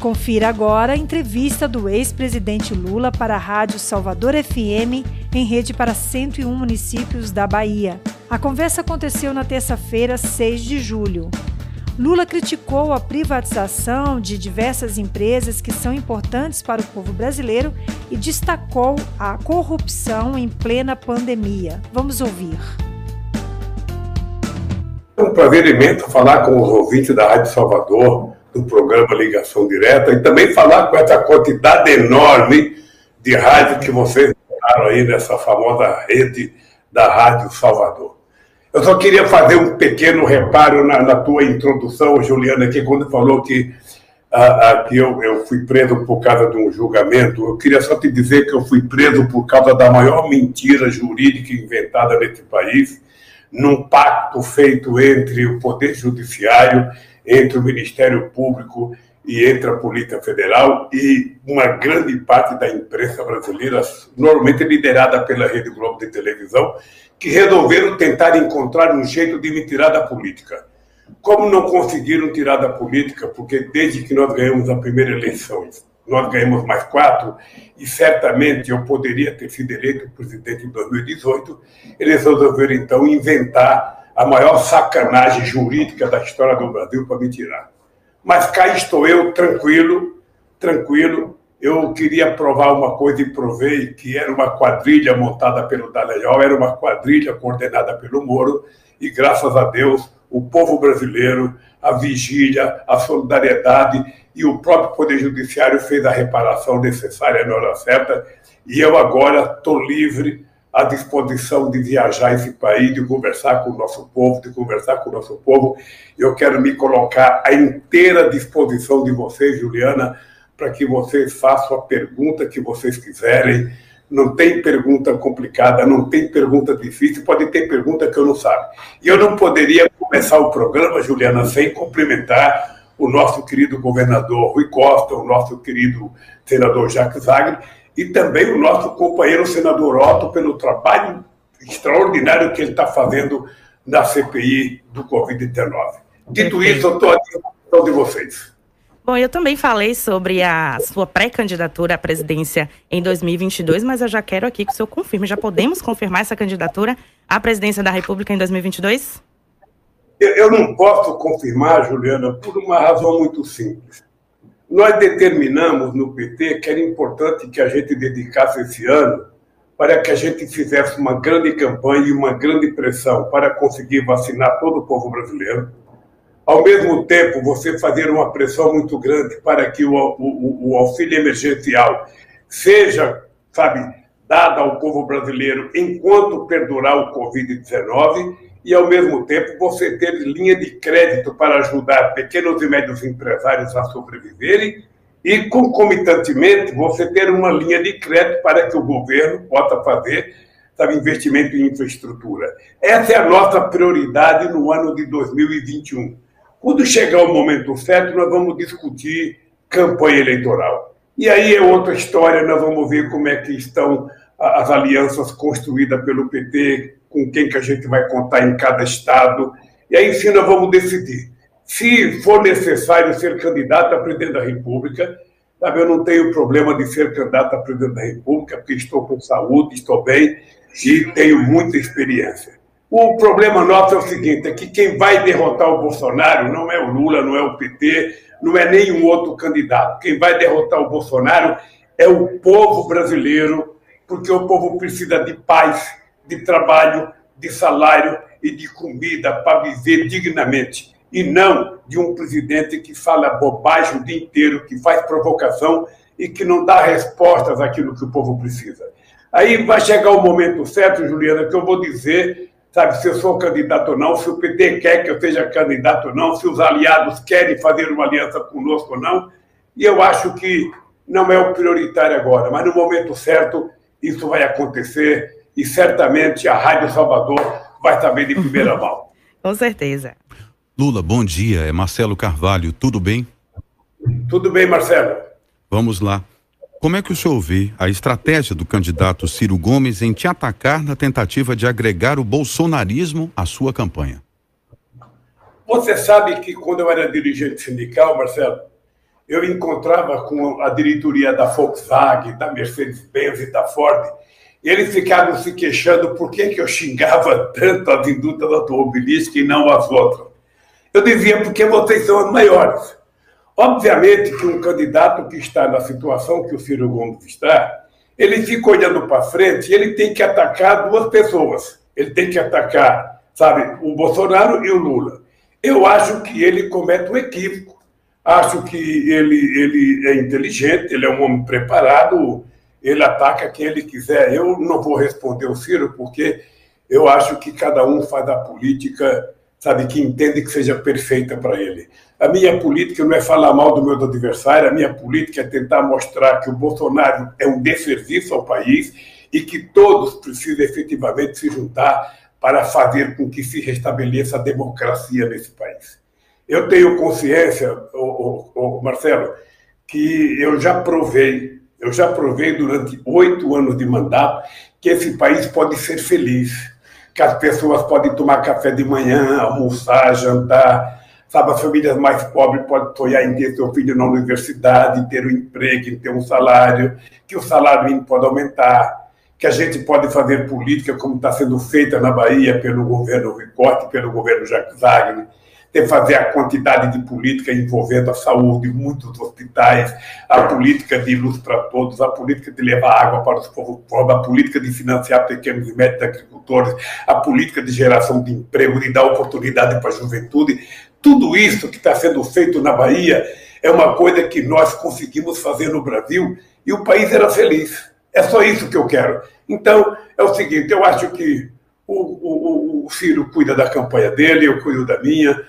Confira agora a entrevista do ex-presidente Lula para a Rádio Salvador FM, em rede para 101 municípios da Bahia. A conversa aconteceu na terça-feira, 6 de julho. Lula criticou a privatização de diversas empresas que são importantes para o povo brasileiro e destacou a corrupção em plena pandemia. Vamos ouvir. É um prazer imenso falar com os ouvintes da Rádio Salvador do programa Ligação Direta e também falar com essa quantidade enorme de rádio que vocês botaram aí nessa famosa rede da Rádio Salvador. Eu só queria fazer um pequeno reparo na, na tua introdução, Juliana, que quando falou que, que eu, eu fui preso por causa de um julgamento. Eu queria só te dizer que eu fui preso por causa da maior mentira jurídica inventada nesse país, num pacto feito entre o Poder Judiciário entre o Ministério Público e entre a Polícia Federal e uma grande parte da imprensa brasileira, normalmente liderada pela Rede Globo de televisão, que resolveram tentar encontrar um jeito de me tirar da política. Como não conseguiram tirar da política, porque desde que nós ganhamos a primeira eleição, nós ganhamos mais quatro, e certamente eu poderia ter sido eleito presidente em 2018, eles resolveram então inventar a maior sacanagem jurídica da história do Brasil para me tirar. Mas cá estou eu, tranquilo, tranquilo. Eu queria provar uma coisa e provei que era uma quadrilha montada pelo Dallagnol, era uma quadrilha coordenada pelo Moro, e graças a Deus, o povo brasileiro, a vigília, a solidariedade e o próprio Poder Judiciário fez a reparação necessária na hora certa, e eu agora estou livre à disposição de viajar esse país, de conversar com o nosso povo, de conversar com o nosso povo. Eu quero me colocar à inteira disposição de vocês, Juliana, para que vocês façam a pergunta que vocês quiserem. Não tem pergunta complicada, não tem pergunta difícil, pode ter pergunta que eu não sabe. E eu não poderia começar o programa, Juliana, sem cumprimentar o nosso querido governador Rui Costa, o nosso querido senador Jacques Wagner, e também o nosso companheiro senador Otto pelo trabalho extraordinário que ele está fazendo na CPI do Covid-19. Dito isso, eu estou à disposição de vocês. Bom, eu também falei sobre a sua pré-candidatura à presidência em 2022, mas eu já quero aqui que o senhor confirme. Já podemos confirmar essa candidatura à presidência da República em 2022? Eu não posso confirmar, Juliana, por uma razão muito simples. Nós determinamos no PT que era importante que a gente dedicasse esse ano para que a gente fizesse uma grande campanha e uma grande pressão para conseguir vacinar todo o povo brasileiro. Ao mesmo tempo, você fazer uma pressão muito grande para que o, o, o auxílio emergencial seja, sabe, dado ao povo brasileiro enquanto perdurar o Covid-19 e, ao mesmo tempo, você ter linha de crédito para ajudar pequenos e médios empresários a sobreviverem e, concomitantemente, você ter uma linha de crédito para que o governo possa fazer sabe, investimento em infraestrutura. Essa é a nossa prioridade no ano de 2021. Quando chegar o momento certo, nós vamos discutir campanha eleitoral. E aí é outra história, nós vamos ver como é que estão as alianças construídas pelo PT, com quem que a gente vai contar em cada estado. E aí, enfim, nós vamos decidir. Se for necessário ser candidato a presidente da República, sabe, eu não tenho problema de ser candidato a presidente da República, porque estou com saúde, estou bem e tenho muita experiência. O problema nosso é o seguinte: é que quem vai derrotar o Bolsonaro não é o Lula, não é o PT, não é nenhum outro candidato. Quem vai derrotar o Bolsonaro é o povo brasileiro, porque o povo precisa de paz, de trabalho, de salário e de comida para viver dignamente. E não de um presidente que fala bobagem o dia inteiro, que faz provocação e que não dá respostas àquilo que o povo precisa. Aí vai chegar o momento certo, Juliana, que eu vou dizer, sabe, se eu sou candidato ou não, se o PT quer que eu seja candidato ou não, se os aliados querem fazer uma aliança conosco ou não. E eu acho que não é o prioritário agora, mas no momento certo isso vai acontecer e certamente a Rádio Salvador vai saber de primeira mão. Com certeza. Lula, bom dia. É Marcelo Carvalho. Tudo bem? Tudo bem, Marcelo. Vamos lá. Como é que o senhor vê a estratégia do candidato Ciro Gomes em te atacar na tentativa de agregar o bolsonarismo à sua campanha? Você sabe que quando eu era dirigente sindical, Marcelo, eu encontrava com a diretoria da Volkswagen, da Mercedes-Benz e da Ford, e eles ficavam se queixando por que, que eu xingava tanto as indústrias automobilísticas e não as outras. Eu dizia, porque vocês são as maiores. Obviamente que um candidato que está na situação que o Ciro Gomes está, ele fica olhando para frente e ele tem que atacar duas pessoas. Ele tem que atacar, sabe, o Bolsonaro e o Lula. Eu acho que ele comete um equívoco. Acho que ele, ele é inteligente, ele é um homem preparado, ele ataca quem ele quiser. Eu não vou responder o Ciro, porque eu acho que cada um faz a política, sabe, que entende que seja perfeita para ele. A minha política não é falar mal do meu adversário, a minha política é tentar mostrar que o Bolsonaro é um desserviço ao país e que todos precisam efetivamente se juntar para fazer com que se restabeleça a democracia nesse país. Eu tenho consciência, ô, Marcelo, que eu já provei eu já provei durante oito anos de mandato que esse país pode ser feliz, que as pessoas podem tomar café de manhã, almoçar, jantar, sabe, as famílias mais pobres podem sonhar em ter seu filho na universidade, ter um emprego, ter um salário, que o salário mínimo pode aumentar, que a gente pode fazer política como está sendo feita na Bahia pelo governo Ricote, pelo governo Jacques Wagner, de fazer a quantidade de política envolvendo a saúde, muitos hospitais, a política de luz para todos, a política de levar água para os povos pobres, a política de financiar pequenos e médios agricultores, a política de geração de emprego, de dar oportunidade para a juventude. Tudo isso que está sendo feito na Bahia é uma coisa que nós conseguimos fazer no Brasil e o país era feliz. É só isso que eu quero. Então, é o seguinte: eu acho que o, o, o Ciro cuida da campanha dele, eu cuido da minha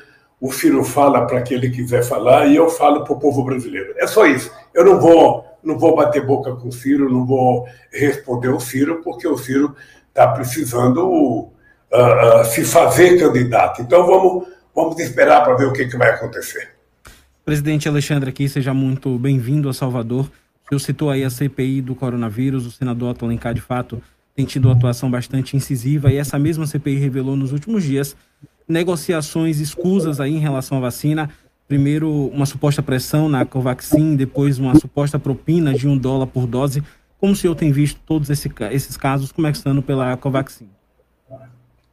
o Ciro fala para quem ele quiser falar e eu falo para o povo brasileiro. É só isso. Eu não vou, não vou bater boca com o Ciro, não vou responder o Ciro, porque o Ciro está precisando uh, uh, se fazer candidato. Então vamos, vamos esperar para ver o que, que vai acontecer. Presidente Alexandre aqui, seja muito bem-vindo a Salvador. Senhor citou aí a CPI do coronavírus, o senador Atolencar, de fato, tem tido atuação bastante incisiva e essa mesma CPI revelou nos últimos dias negociações escusas aí em relação à vacina. Primeiro, uma suposta pressão na Covaxin, depois uma suposta propina de um dólar por dose. Como o senhor tem visto todos esse, esses casos começando pela Covaxin?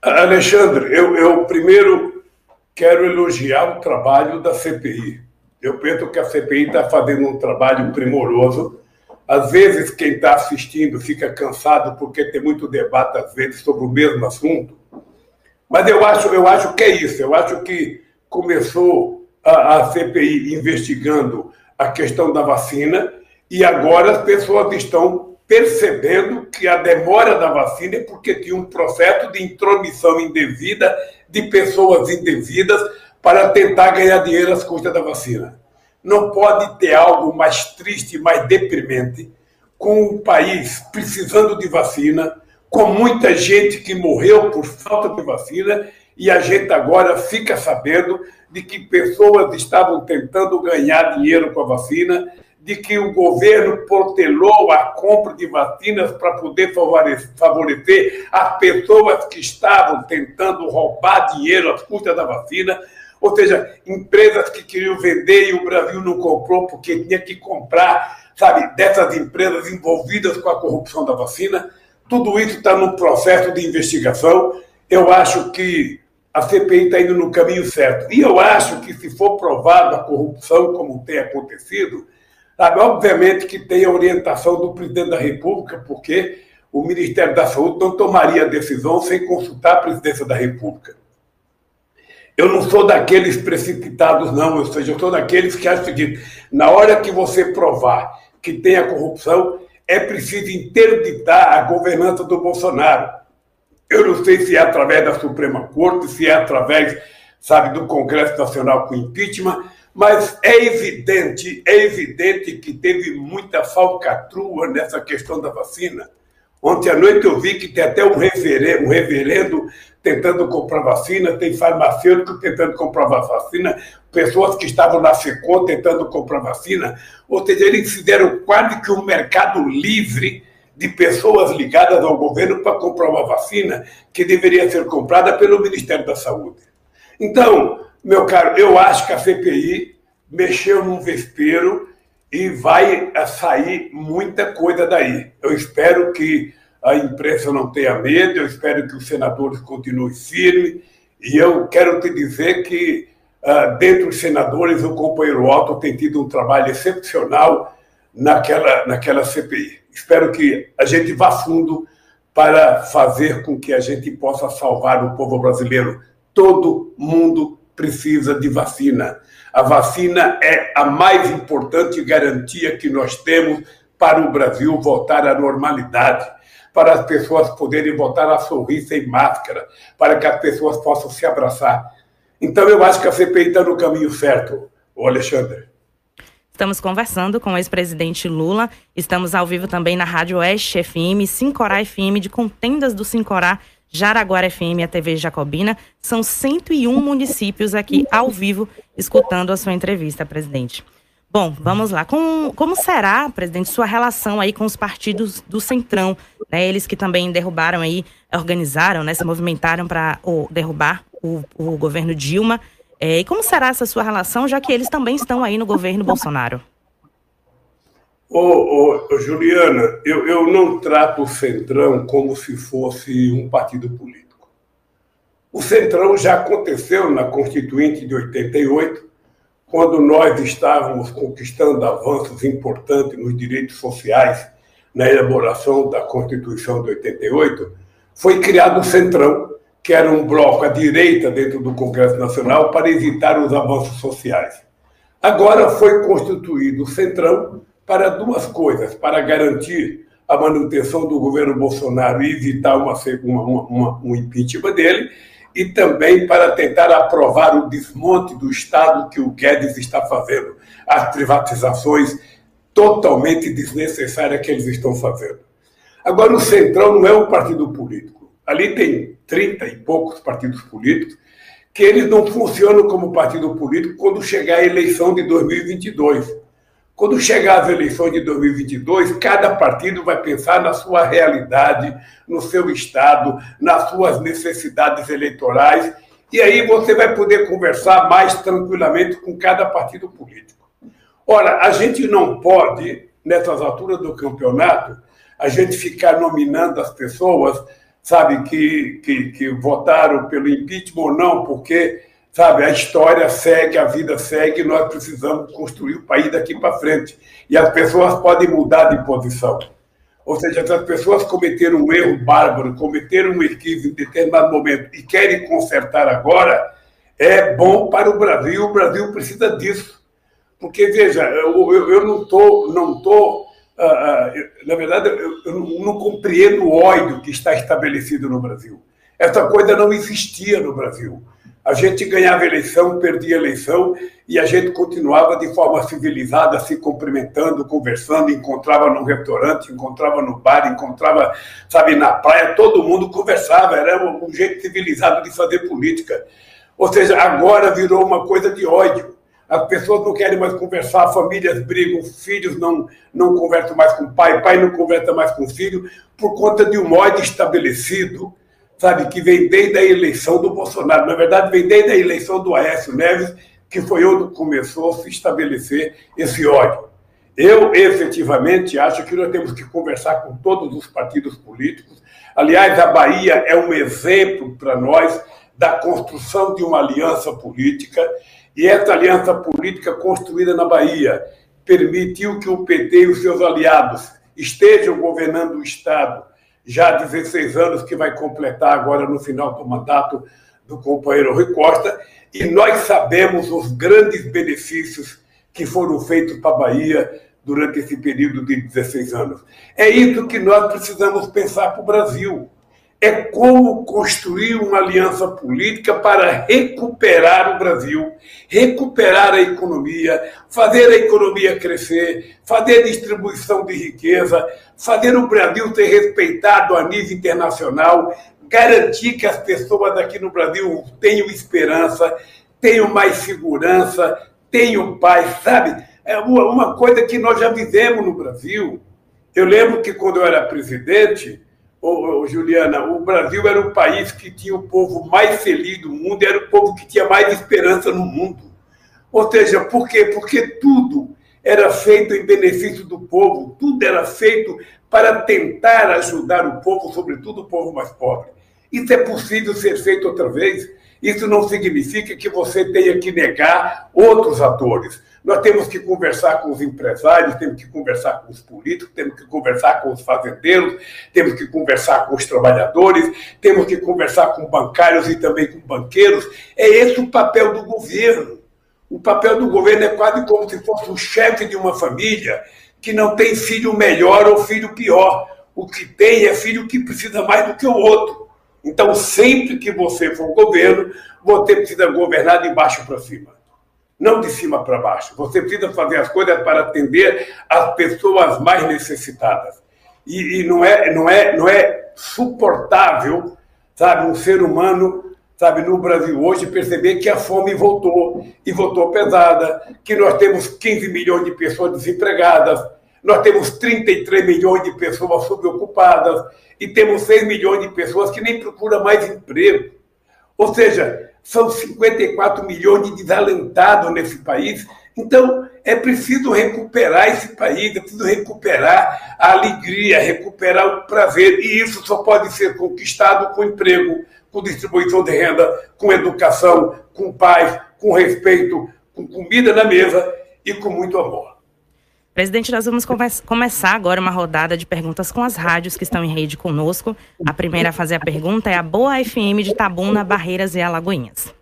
Alexandre, eu, eu primeiro quero elogiar o trabalho da CPI. Eu penso que a CPI está fazendo um trabalho primoroso. Às vezes, quem está assistindo fica cansado porque tem muito debate, às vezes, sobre o mesmo assunto. Mas eu acho, eu acho que é isso. Eu acho que começou a, a CPI investigando a questão da vacina e agora as pessoas estão percebendo que a demora da vacina é porque tinha um processo de intromissão indevida de pessoas indevidas para tentar ganhar dinheiro às custas da vacina. Não pode ter algo mais triste, mais deprimente, com o país precisando de vacina, com muita gente que morreu por falta de vacina e a gente agora fica sabendo de que pessoas estavam tentando ganhar dinheiro com a vacina, de que o governo protelou a compra de vacinas para poder favorecer as pessoas que estavam tentando roubar dinheiro às custas da vacina, ou seja, empresas que queriam vender e o Brasil não comprou porque tinha que comprar, sabe, dessas empresas envolvidas com a corrupção da vacina. Tudo isso está no processo de investigação. Eu acho que a CPI está indo no caminho certo. E eu acho que, se for provada a corrupção, como tem acontecido, obviamente que tem a orientação do presidente da República, porque o Ministério da Saúde não tomaria decisão sem consultar a presidência da República. Eu não sou daqueles precipitados, não. Ou seja, eu sou daqueles que acham o seguinte: na hora que você provar que tem a corrupção, é preciso interditar a governança do Bolsonaro. Eu não sei se é através da Suprema Corte, se é através, sabe, do Congresso Nacional com impeachment, mas é evidente, é evidente que teve muita falcatrua nessa questão da vacina. Ontem à noite eu vi que tem até um reverendo, um reverendo tentando comprar vacina, tem farmacêutico tentando comprar vacina, pessoas que estavam na FECOM tentando comprar vacina. Ou seja, eles fizeram quase que um mercado livre de pessoas ligadas ao governo para comprar uma vacina que deveria ser comprada pelo Ministério da Saúde. Então, meu caro, eu acho que a CPI mexeu num vespeiro e vai sair muita coisa daí. Eu espero que a imprensa não tenha medo, eu espero que os senadores continuem firmes, e eu quero te dizer que, uh, dentre os senadores, o companheiro Otto tem tido um trabalho excepcional naquela, naquela CPI. Espero que a gente vá fundo para fazer com que a gente possa salvar o povo brasileiro. Todo mundo precisa de vacina. A vacina é a mais importante garantia que nós temos para o Brasil voltar à normalidade, para as pessoas poderem voltar a sorrir sem máscara, para que as pessoas possam se abraçar. Então, eu acho que a CPI está no caminho certo, o Alexandre. Estamos conversando com o ex-presidente Lula. Estamos ao vivo também na Rádio Oeste FM, Sincorá FM, de contendas do Sincorá, Jaraguara FM a TV Jacobina. São 101 municípios aqui ao vivo escutando a sua entrevista, presidente. Bom, vamos lá. Com, como será, presidente, sua relação aí com os partidos do Centrão? Né? Eles que também derrubaram aí, organizaram, né, se movimentaram para derrubar o, o governo Dilma. É, e como será essa sua relação, já que eles também estão aí no governo Bolsonaro? Ô, ô, Juliana, eu, eu não trato o Centrão como se fosse um partido político. O Centrão já aconteceu na Constituinte de 88, quando nós estávamos conquistando avanços importantes nos direitos sociais na elaboração da Constituição de 88, foi criado o Centrão, que era um bloco à direita dentro do Congresso Nacional para evitar os avanços sociais. Agora foi constituído o Centrão para duas coisas: para garantir a manutenção do governo Bolsonaro e evitar uma, uma, uma, um impeachment dele, e também para tentar aprovar o desmonte do Estado que o Guedes está fazendo, as privatizações totalmente desnecessárias que eles estão fazendo. Agora, o Centrão não é um partido político. Ali tem 30 e poucos partidos políticos, que eles não funcionam como partido político quando chegar a eleição de 2022. Quando chegar as eleições de 2022, cada partido vai pensar na sua realidade, no seu estado, nas suas necessidades eleitorais, e aí você vai poder conversar mais tranquilamente com cada partido político. Ora, a gente não pode, nessas alturas do campeonato, a gente ficar nominando as pessoas sabe, que, que, que votaram pelo impeachment ou não, porque, sabe, a história segue, a vida segue, nós precisamos construir o país daqui para frente. E as pessoas podem mudar de posição. Ou seja, se as pessoas cometeram um erro bárbaro, cometeram um equívoco em determinado momento e querem consertar agora, é bom para o Brasil, o Brasil precisa disso. Porque, veja, eu, eu, eu não estou não tô ah, ah, na verdade, eu não compreendo o ódio que está estabelecido no Brasil. Essa coisa não existia no Brasil. A gente ganhava eleição, perdia eleição e a gente continuava de forma civilizada, se cumprimentando, conversando, encontrava num restaurante, encontrava no bar, encontrava, sabe, na praia, todo mundo conversava, era um jeito civilizado de fazer política. Ou seja, agora virou uma coisa de ódio as pessoas não querem mais conversar, famílias brigam, filhos não, não conversam mais com o pai, pai não conversa mais com o filho, por conta de um ódio estabelecido, sabe, que vem desde a eleição do Bolsonaro. Na verdade, vem desde a eleição do Aécio Neves, que foi onde começou a se estabelecer esse ódio. Eu, efetivamente, acho que nós temos que conversar com todos os partidos políticos. Aliás, a Bahia é um exemplo para nós da construção de uma aliança política e essa aliança política construída na Bahia permitiu que o PT e os seus aliados estejam governando o Estado já há 16 anos, que vai completar agora no final do mandato do companheiro Rui Costa, e nós sabemos os grandes benefícios que foram feitos para a Bahia durante esse período de 16 anos. É isso que nós precisamos pensar para o Brasil é como construir uma aliança política para recuperar o Brasil, recuperar a economia, fazer a economia crescer, fazer distribuição de riqueza, fazer o Brasil ser respeitado a nível internacional, garantir que as pessoas aqui no Brasil tenham esperança, tenham mais segurança, tenham paz, sabe? É uma coisa que nós já vivemos no Brasil. Eu lembro que quando eu era presidente, Juliana, o Brasil era o país que tinha o povo mais feliz do mundo, era o povo que tinha mais esperança no mundo. Ou seja, por quê? Porque tudo era feito em benefício do povo, tudo era feito para tentar ajudar o povo, sobretudo o povo mais pobre. Isso é possível ser feito outra vez. Isso não significa que você tenha que negar outros atores. Nós temos que conversar com os empresários, temos que conversar com os políticos, temos que conversar com os fazendeiros, temos que conversar com os trabalhadores, temos que conversar com bancários e também com banqueiros. É esse o papel do governo. O papel do governo é quase como se fosse o chefe de uma família que não tem filho melhor ou filho pior. O que tem é filho que precisa mais do que o outro. Então, sempre que você for governo, você precisa governar de baixo para cima, não de cima para baixo. Você precisa fazer as coisas para atender as pessoas mais necessitadas. E, e não, é, não, é, não é suportável, sabe, um ser humano, sabe, no Brasil hoje perceber que a fome voltou e voltou pesada, que nós temos 15 milhões de pessoas desempregadas, nós temos 33 milhões de pessoas subocupadas e temos 6 milhões de pessoas que nem procuram mais emprego. Ou seja, são 54 milhões de desalentados nesse país. Então, é preciso recuperar esse país, é preciso recuperar a alegria, recuperar o prazer. E isso só pode ser conquistado com emprego, com distribuição de renda, com educação, com paz, com respeito, com comida na mesa e com muito amor. Presidente, nós vamos come começar agora uma rodada de perguntas com as rádios que estão em rede conosco. A primeira a fazer a pergunta é a Boa FM de Tabuna, Barreiras e Alagoinhas.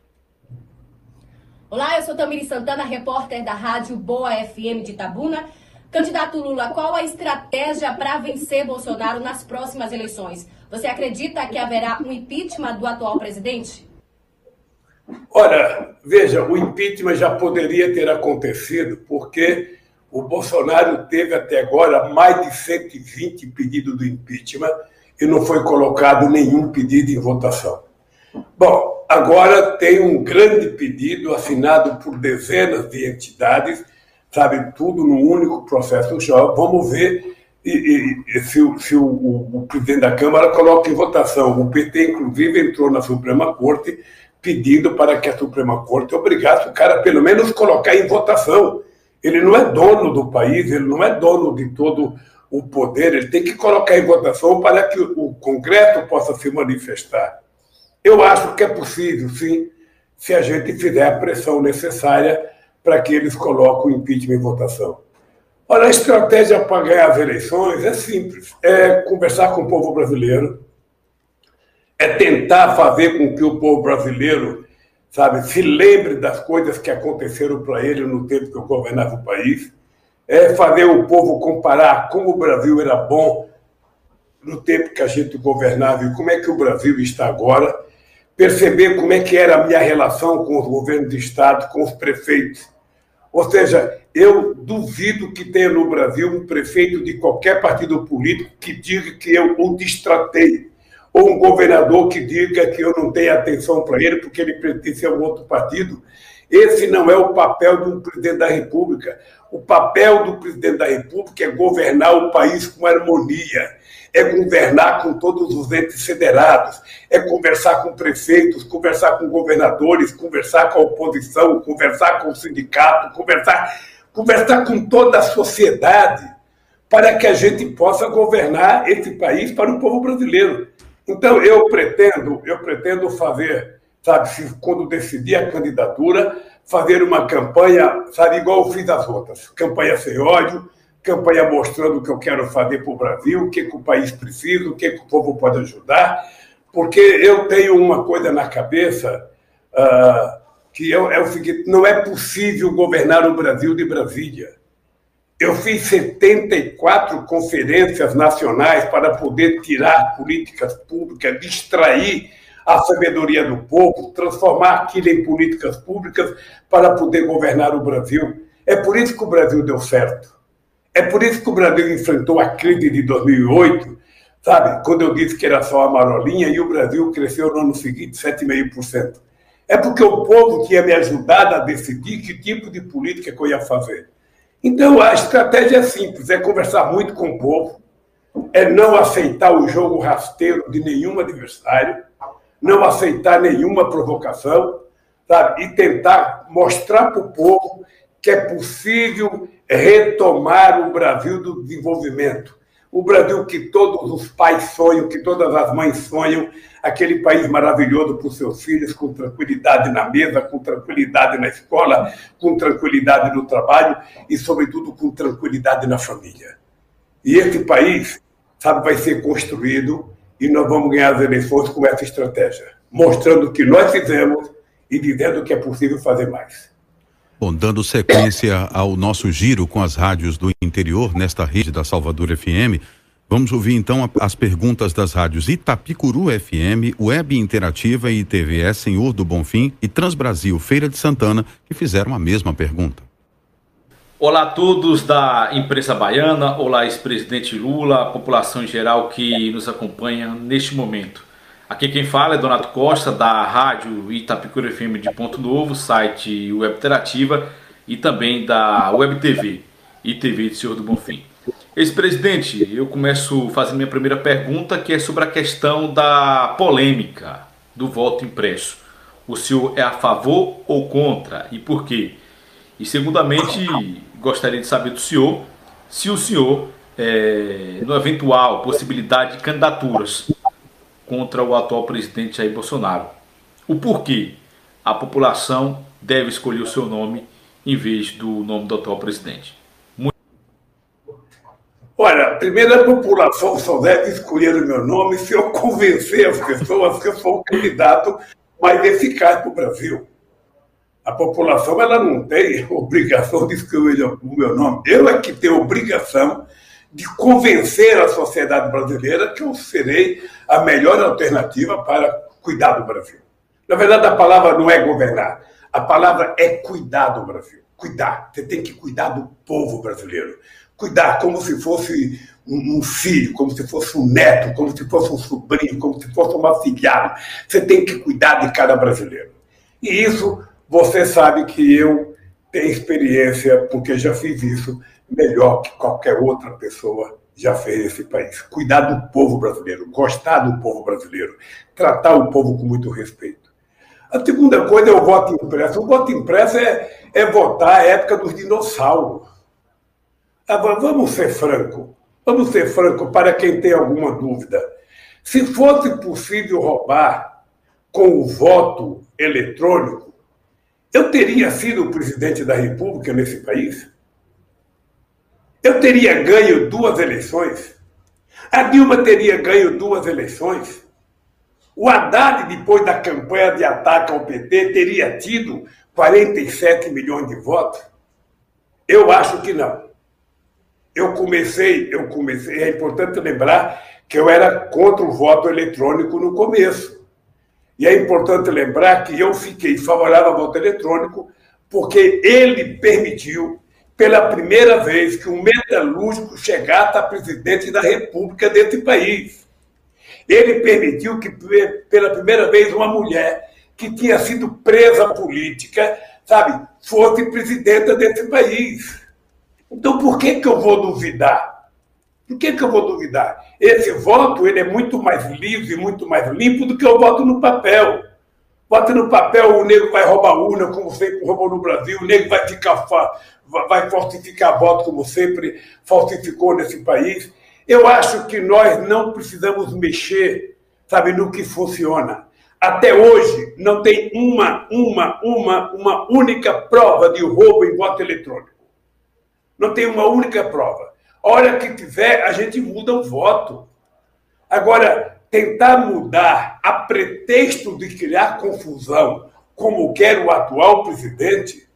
Olá, eu sou Tamiri Santana, repórter da rádio Boa FM de Tabuna. Candidato Lula, qual a estratégia para vencer Bolsonaro nas próximas eleições? Você acredita que haverá um impeachment do atual presidente? Ora, veja, o impeachment já poderia ter acontecido, porque o Bolsonaro teve até agora mais de 120 pedidos do impeachment e não foi colocado nenhum pedido em votação. Bom, agora tem um grande pedido assinado por dezenas de entidades, sabe, tudo num único processo só. Vamos ver e, e, se, se o, o, o, presidente da Câmara coloca em votação. O PT, inclusive, entrou na Suprema Corte pedindo para que a Suprema Corte obrigasse o cara, pelo menos, colocar em votação ele não é dono do país, ele não é dono de todo o poder, ele tem que colocar em votação para que o Congresso possa se manifestar. Eu acho que é possível, sim, se a gente fizer a pressão necessária para que eles coloquem o impeachment em votação. Olha, a estratégia para ganhar as eleições é simples: é conversar com o povo brasileiro, é tentar fazer com que o povo brasileiro sabe, se lembre das coisas que aconteceram para ele no tempo que eu governava o país, é fazer o povo comparar como o Brasil era bom no tempo que a gente governava e como é que o Brasil está agora, perceber como é que era a minha relação com os governos de Estado, com os prefeitos. Ou seja, eu duvido que tenha no Brasil um prefeito de qualquer partido político que diga que eu o distratei ou um governador que diga que eu não tenho atenção para ele porque ele pertence a um outro partido. Esse não é o papel do presidente da República. O papel do presidente da República é governar o país com harmonia, é governar com todos os entes federados, é conversar com prefeitos, conversar com governadores, conversar com a oposição, conversar com o sindicato, conversar, conversar com toda a sociedade para que a gente possa governar esse país para o povo brasileiro. Então, eu pretendo, eu pretendo fazer, sabe, quando decidir a candidatura, fazer uma campanha, sabe, igual eu fiz as outras. Campanha sem ódio, campanha mostrando o que eu quero fazer para o Brasil, o que, que o país precisa, o que, que o povo pode ajudar, porque eu tenho uma coisa na cabeça uh, que é, é o seguinte: não é possível governar o Brasil de Brasília. Eu fiz 74 conferências nacionais para poder tirar políticas públicas, distrair a sabedoria do povo, transformar aquilo em políticas públicas para poder governar o Brasil. É por isso que o Brasil deu certo. É por isso que o Brasil enfrentou a crise de 2008, sabe? Quando eu disse que era só a marolinha e o Brasil cresceu no ano seguinte 7,5%. É porque o povo tinha me ajudado a decidir que tipo de política que eu ia fazer. Então, a estratégia é simples: é conversar muito com o povo, é não aceitar o jogo rasteiro de nenhum adversário, não aceitar nenhuma provocação, sabe? e tentar mostrar para o povo que é possível retomar o Brasil do desenvolvimento. O Brasil que todos os pais sonham, que todas as mães sonham, aquele país maravilhoso para os seus filhos, com tranquilidade na mesa, com tranquilidade na escola, com tranquilidade no trabalho e, sobretudo, com tranquilidade na família. E esse país, sabe, vai ser construído e nós vamos ganhar as eleições com essa estratégia, mostrando o que nós fizemos e dizendo que é possível fazer mais. Bom, dando sequência ao nosso giro com as rádios do interior nesta rede da Salvador FM, vamos ouvir então as perguntas das rádios Itapicuru FM, Web Interativa e TVS Senhor do Bonfim e Transbrasil Feira de Santana, que fizeram a mesma pergunta. Olá a todos da imprensa baiana, olá ex-presidente Lula, população em geral que nos acompanha neste momento. Aqui quem fala é Donato Costa, da rádio Itapicura FM de Ponto Novo, site Web Interativa e também da Web TV e TV de Senhor do Bonfim. Ex-presidente, eu começo fazendo minha primeira pergunta, que é sobre a questão da polêmica do voto impresso. O senhor é a favor ou contra e por quê? E segundamente, gostaria de saber do senhor se o senhor, é, no eventual possibilidade de candidaturas, contra o atual presidente Jair Bolsonaro. O porquê a população deve escolher o seu nome em vez do nome do atual presidente? Olha, primeiro a população só deve escolher o meu nome se eu convencer as pessoas que eu sou o candidato mais eficaz para o Brasil. A população ela não tem obrigação de escolher o meu nome. Eu é que tenho obrigação de convencer a sociedade brasileira que eu serei a melhor alternativa para cuidar do Brasil. Na verdade, a palavra não é governar, a palavra é cuidar do Brasil. Cuidar. Você tem que cuidar do povo brasileiro. Cuidar como se fosse um filho, como se fosse um neto, como se fosse um sobrinho, como se fosse um afilhado. Você tem que cuidar de cada brasileiro. E isso você sabe que eu tenho experiência, porque já fiz isso melhor que qualquer outra pessoa já fez nesse país. Cuidar do povo brasileiro, gostar do povo brasileiro, tratar o povo com muito respeito. A segunda coisa é o voto impresso. O voto impresso é, é votar a época dos dinossauros. Agora, vamos ser franco. Vamos ser franco para quem tem alguma dúvida. Se fosse possível roubar com o voto eletrônico, eu teria sido o presidente da República nesse país? Eu teria ganho duas eleições. A Dilma teria ganho duas eleições. O Haddad, depois da campanha de ataque ao PT, teria tido 47 milhões de votos? Eu acho que não. Eu comecei, eu comecei, é importante lembrar que eu era contra o voto eletrônico no começo. E é importante lembrar que eu fiquei favorável ao voto eletrônico porque ele permitiu pela primeira vez que um metalúrgico chegasse a presidente da República desse país. Ele permitiu que, pela primeira vez, uma mulher que tinha sido presa política, sabe, fosse presidenta desse país. Então, por que, que eu vou duvidar? Por que, que eu vou duvidar? Esse voto ele é muito mais livre, muito mais limpo do que o voto no papel. Bota no papel, o negro vai roubar urna, como sempre roubou no Brasil, o negro vai ficar vai falsificar voto como sempre falsificou nesse país. Eu acho que nós não precisamos mexer, sabe, no que funciona. Até hoje não tem uma, uma, uma, uma única prova de roubo em voto eletrônico. Não tem uma única prova. A hora que tiver, a gente muda o voto. Agora, tentar mudar a pretexto de criar confusão, como quer o atual presidente,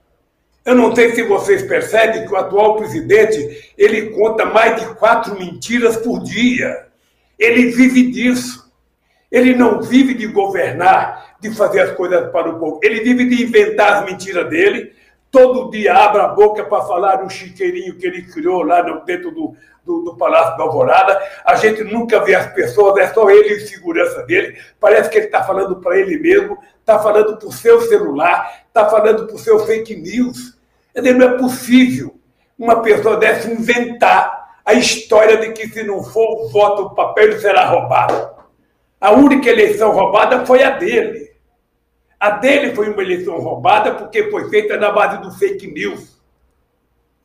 eu não sei se vocês percebem que o atual presidente ele conta mais de quatro mentiras por dia. Ele vive disso. Ele não vive de governar, de fazer as coisas para o povo. Ele vive de inventar as mentiras dele. Todo dia abre a boca para falar do chiqueirinho que ele criou lá dentro do, do, do, Palácio da Alvorada. A gente nunca vê as pessoas, é só ele e segurança dele. Parece que ele está falando para ele mesmo, está falando para o seu celular, está falando para o seu fake news. Não é possível uma pessoa dessa inventar a história de que se não for o voto no papel, será roubado. A única eleição roubada foi a dele. A dele foi uma eleição roubada porque foi feita na base do fake news.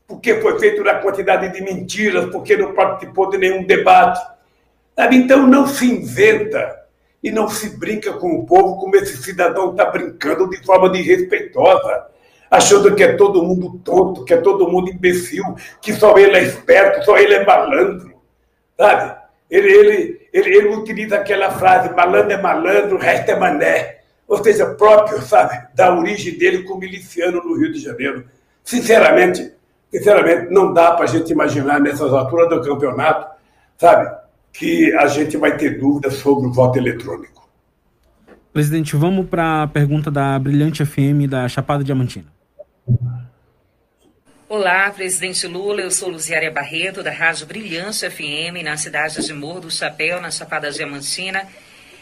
porque foi feito na quantidade de mentiras, porque não participou de nenhum debate. Então não se inventa e não se brinca com o povo como esse cidadão está brincando de forma desrespeitosa, achando que é todo mundo tonto, que é todo mundo imbecil, que só ele é esperto, só ele é malandro. Sabe? Ele, ele, ele, ele utiliza aquela frase, malandro é malandro, o resto é mané. Ou seja, próprio, sabe, da origem dele como miliciano no Rio de Janeiro. Sinceramente, sinceramente, não dá para a gente imaginar nessas alturas do campeonato, sabe, que a gente vai ter dúvidas sobre o voto eletrônico. Presidente, vamos para a pergunta da Brilhante FM da Chapada Diamantina. Olá, presidente Lula. Eu sou Luziária Barreto, da Rádio Brilhante FM, na cidade de Morro do Chapéu, na Chapada Diamantina.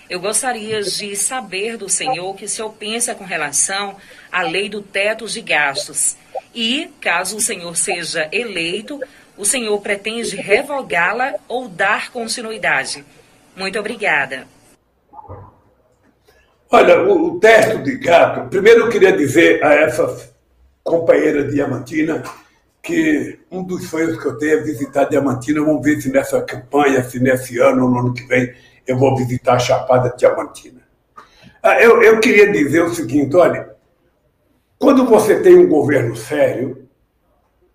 Eu gostaria de saber do senhor o que o senhor pensa com relação à lei do teto de gastos. E, caso o senhor seja eleito, o senhor pretende revogá-la ou dar continuidade? Muito obrigada. Olha, o, o teto de gato, primeiro eu queria dizer a essa companheira Diamantina que um dos sonhos que eu tenho é visitar Diamantina. Vamos ver se nessa campanha, se nesse ano ou no ano que vem, eu vou visitar a Chapada Diamantina. Ah, eu, eu queria dizer o seguinte: olha, quando você tem um governo sério,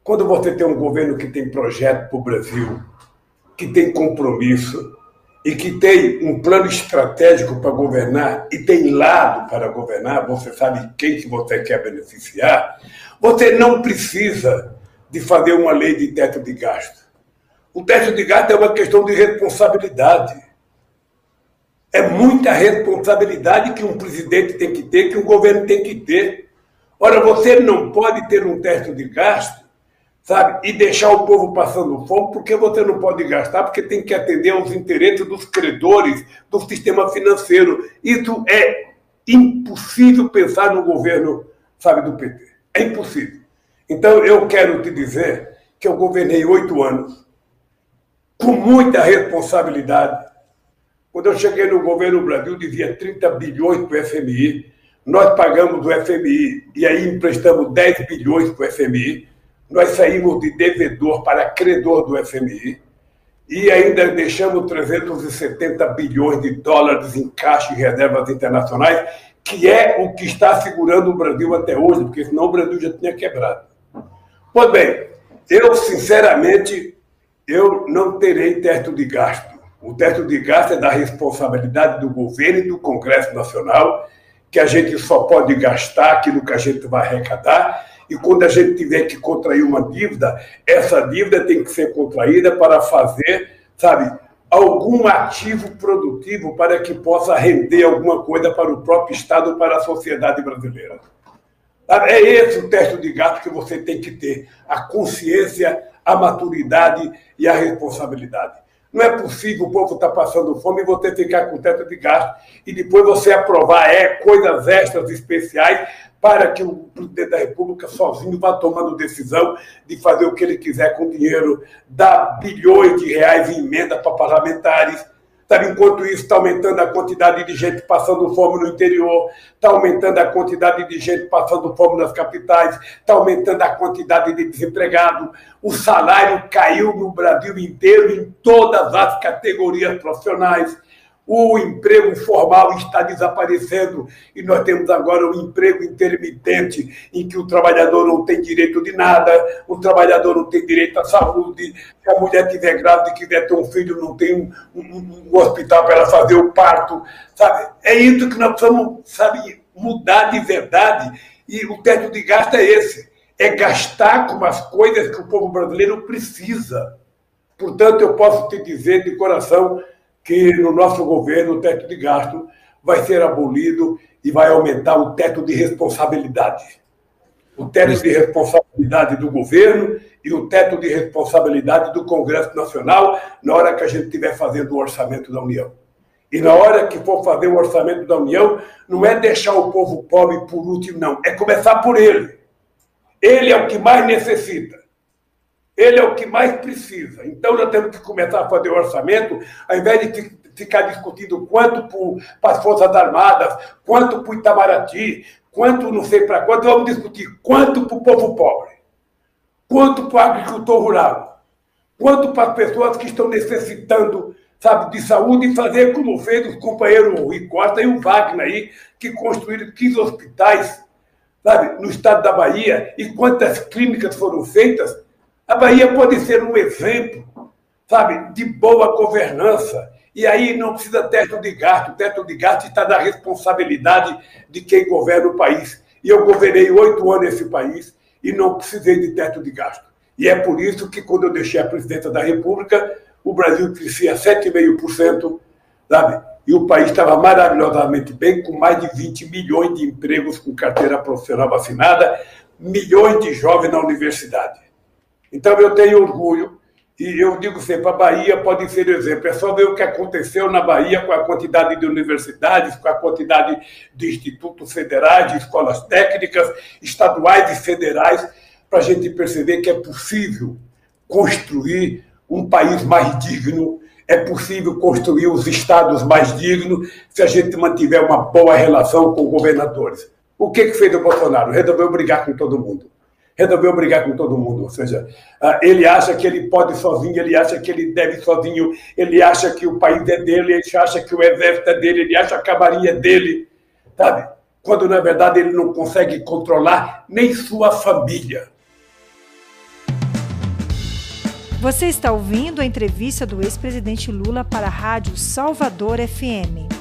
quando você tem um governo que tem projeto para o Brasil, que tem compromisso e que tem um plano estratégico para governar e tem lado para governar, você sabe quem que você quer beneficiar, você não precisa de fazer uma lei de teto de gasto. O teto de gasto é uma questão de responsabilidade. É muita responsabilidade que um presidente tem que ter, que um governo tem que ter. Ora, você não pode ter um teto de gasto, sabe, e deixar o povo passando fome, porque você não pode gastar, porque tem que atender aos interesses dos credores do sistema financeiro. Isso é impossível pensar no governo, sabe, do PT. É impossível. Então, eu quero te dizer que eu governei oito anos, com muita responsabilidade, quando eu cheguei no governo Brasil, devia 30 bilhões para o FMI. Nós pagamos o FMI e aí emprestamos 10 bilhões para o FMI. Nós saímos de devedor para credor do FMI. E ainda deixamos 370 bilhões de dólares em caixa e reservas internacionais, que é o que está segurando o Brasil até hoje, porque senão o Brasil já tinha quebrado. Pois bem, eu, sinceramente, eu não terei teto de gasto. O teto de gasto é da responsabilidade do governo e do Congresso Nacional, que a gente só pode gastar aquilo que a gente vai arrecadar, e quando a gente tiver que contrair uma dívida, essa dívida tem que ser contraída para fazer, sabe, algum ativo produtivo para que possa render alguma coisa para o próprio Estado, para a sociedade brasileira. É esse o teto de gasto que você tem que ter: a consciência, a maturidade e a responsabilidade. Não é possível o povo estar tá passando fome e você ficar com teto de gasto e depois você aprovar é, coisas extras especiais para que o presidente da República sozinho vá tomando decisão de fazer o que ele quiser com dinheiro, dar bilhões de reais em emenda para parlamentares Sabe, enquanto isso, está aumentando a quantidade de gente passando fome no interior, está aumentando a quantidade de gente passando fome nas capitais, está aumentando a quantidade de desempregado. O salário caiu no Brasil inteiro, em todas as categorias profissionais o emprego formal está desaparecendo e nós temos agora o um emprego intermitente, em que o trabalhador não tem direito de nada, o trabalhador não tem direito à saúde, se a mulher estiver grávida e quiser ter um filho, não tem um, um, um hospital para ela fazer o parto, sabe? É isso que nós precisamos, sabe, mudar de verdade. E o teto de gasto é esse, é gastar com as coisas que o povo brasileiro precisa. Portanto, eu posso te dizer de coração que no nosso governo o teto de gasto vai ser abolido e vai aumentar o teto de responsabilidade. O teto de responsabilidade do governo e o teto de responsabilidade do Congresso Nacional na hora que a gente estiver fazendo o orçamento da União. E na hora que for fazer o orçamento da União, não é deixar o povo pobre por último, não. É começar por ele. Ele é o que mais necessita. Ele é o que mais precisa. Então, nós temos que começar a fazer o orçamento, ao invés de ficar discutindo quanto para as Forças Armadas, quanto para o Itamaraty, quanto não sei para quanto, vamos discutir quanto para o povo pobre. quanto para o agricultor rural, quanto para as pessoas que estão necessitando sabe, de saúde e fazer como fez o companheiro Rui Costa e o Wagner aí, que construíram 15 hospitais, sabe, no estado da Bahia, e quantas clínicas foram feitas. A Bahia pode ser um exemplo, sabe, de boa governança. E aí não precisa teto de gasto. O teto de gasto está na responsabilidade de quem governa o país. E eu governei oito anos esse país e não precisei de teto de gasto. E é por isso que, quando eu deixei a presidência da República, o Brasil crescia 7,5%, sabe? E o país estava maravilhosamente bem, com mais de 20 milhões de empregos com carteira profissional vacinada, milhões de jovens na universidade. Então eu tenho orgulho, e eu digo sempre, a Bahia pode ser exemplo. É só ver o que aconteceu na Bahia com a quantidade de universidades, com a quantidade de institutos federais, de escolas técnicas, estaduais e federais, para a gente perceber que é possível construir um país mais digno, é possível construir os estados mais dignos se a gente mantiver uma boa relação com governadores. O que, que fez o Bolsonaro? Resolveu brigar com todo mundo. Resolveu brigar com todo mundo. Ou seja, ah, ele acha que ele pode sozinho, ele acha que ele deve sozinho, ele acha que o país é dele, ele acha que o exército é dele, ele acha que a marinha é dele, sabe? Quando na verdade ele não consegue controlar nem sua família. Você está ouvindo a entrevista do ex-presidente Lula para a Rádio Salvador FM.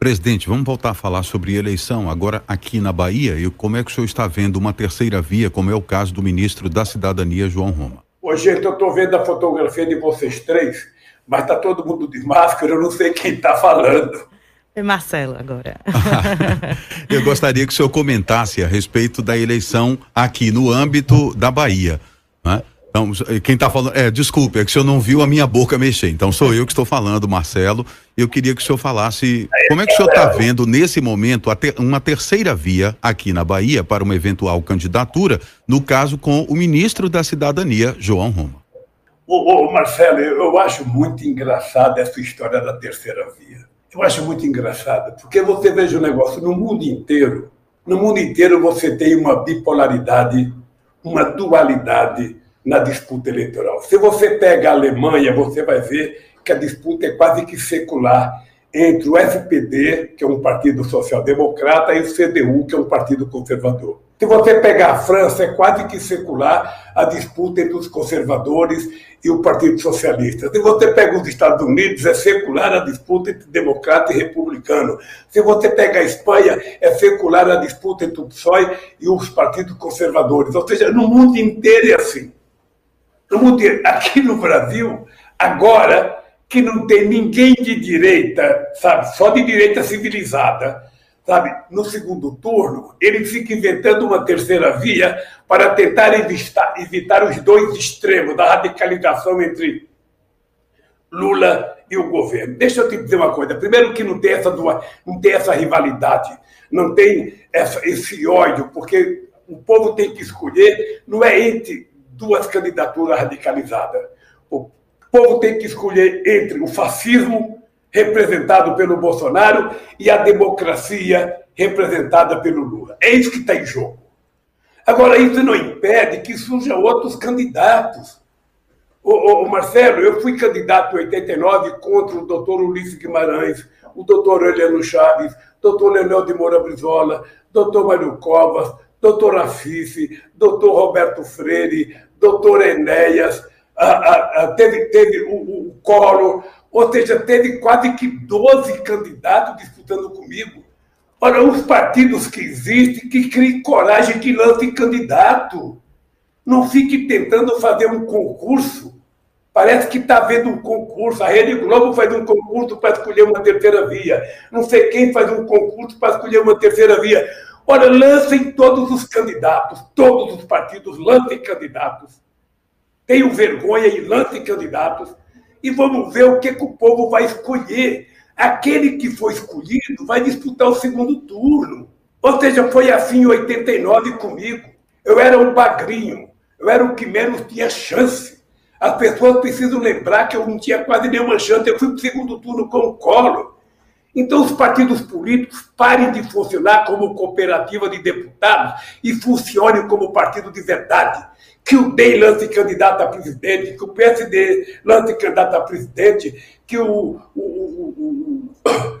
Presidente, vamos voltar a falar sobre eleição agora aqui na Bahia e como é que o senhor está vendo uma terceira via, como é o caso do ministro da Cidadania, João Roma. Ô, gente, eu estou vendo a fotografia de vocês três, mas está todo mundo de máscara, eu não sei quem está falando. É Marcelo agora. Eu gostaria que o senhor comentasse a respeito da eleição aqui no âmbito da Bahia. Né? Então, quem está falando. É, desculpe, é que o senhor não viu a minha boca mexer. Então, sou eu que estou falando, Marcelo. Eu queria que o senhor falasse como é que o senhor está vendo, nesse momento, uma terceira via aqui na Bahia para uma eventual candidatura, no caso com o ministro da Cidadania, João Roma. Ô, ô Marcelo, eu acho muito engraçada essa história da terceira via eu acho muito engraçado, porque você veja o negócio no mundo inteiro. No mundo inteiro você tem uma bipolaridade, uma dualidade na disputa eleitoral. Se você pega a Alemanha, você vai ver que a disputa é quase que secular entre o FPD, que é um partido social-democrata, e o CDU, que é um partido conservador. Se você pegar a França, é quase que secular a disputa entre os conservadores e o Partido Socialista. Se você pega os Estados Unidos, é secular a disputa entre democrata e republicano. Se você pega a Espanha, é secular a disputa entre o PSOE e os partidos conservadores. Ou seja, no mundo inteiro é assim. Mundo inteiro. Aqui no Brasil, agora que não tem ninguém de direita, sabe, só de direita civilizada, sabe, no segundo turno, ele fica inventando uma terceira via para tentar evitar, evitar os dois extremos da radicalização entre Lula e o governo. Deixa eu te dizer uma coisa. Primeiro que não tem essa, não tem essa rivalidade, não tem essa, esse ódio, porque o povo tem que escolher, não é entre duas candidaturas radicalizadas. O povo tem que escolher entre o fascismo representado pelo Bolsonaro, e a democracia representada pelo Lula. É isso que está em jogo. Agora, isso não impede que surjam outros candidatos. Ô, Marcelo, eu fui candidato em 89 contra o doutor Ulisses Guimarães, o doutor Eliano Chaves, doutor Leonel de Moura Brizola, doutor Mário Covas, doutor Afife, doutor Roberto Freire, doutor Enéas, a, a, teve, teve o, o Colo, ou seja, teve quase que 12 candidatos disputando comigo. Olha, os partidos que existem, que criem coragem, que lancem candidato. Não fique tentando fazer um concurso. Parece que está vendo um concurso. A Rede Globo faz um concurso para escolher uma terceira via. Não sei quem faz um concurso para escolher uma terceira via. Olha, lancem todos os candidatos, todos os partidos lancem candidatos. Tenham vergonha e lancem candidatos e vamos ver o que, que o povo vai escolher. Aquele que foi escolhido vai disputar o segundo turno. Ou seja, foi assim em 89 comigo. Eu era um bagrinho, eu era o que menos tinha chance. As pessoas precisam lembrar que eu não tinha quase nenhuma chance. Eu fui para o segundo turno com o colo. Então, os partidos políticos parem de funcionar como cooperativa de deputados e funcionem como partido de verdade. Que o DEI lance candidato a presidente, que o PSD lance candidato a presidente, que o, o, o, o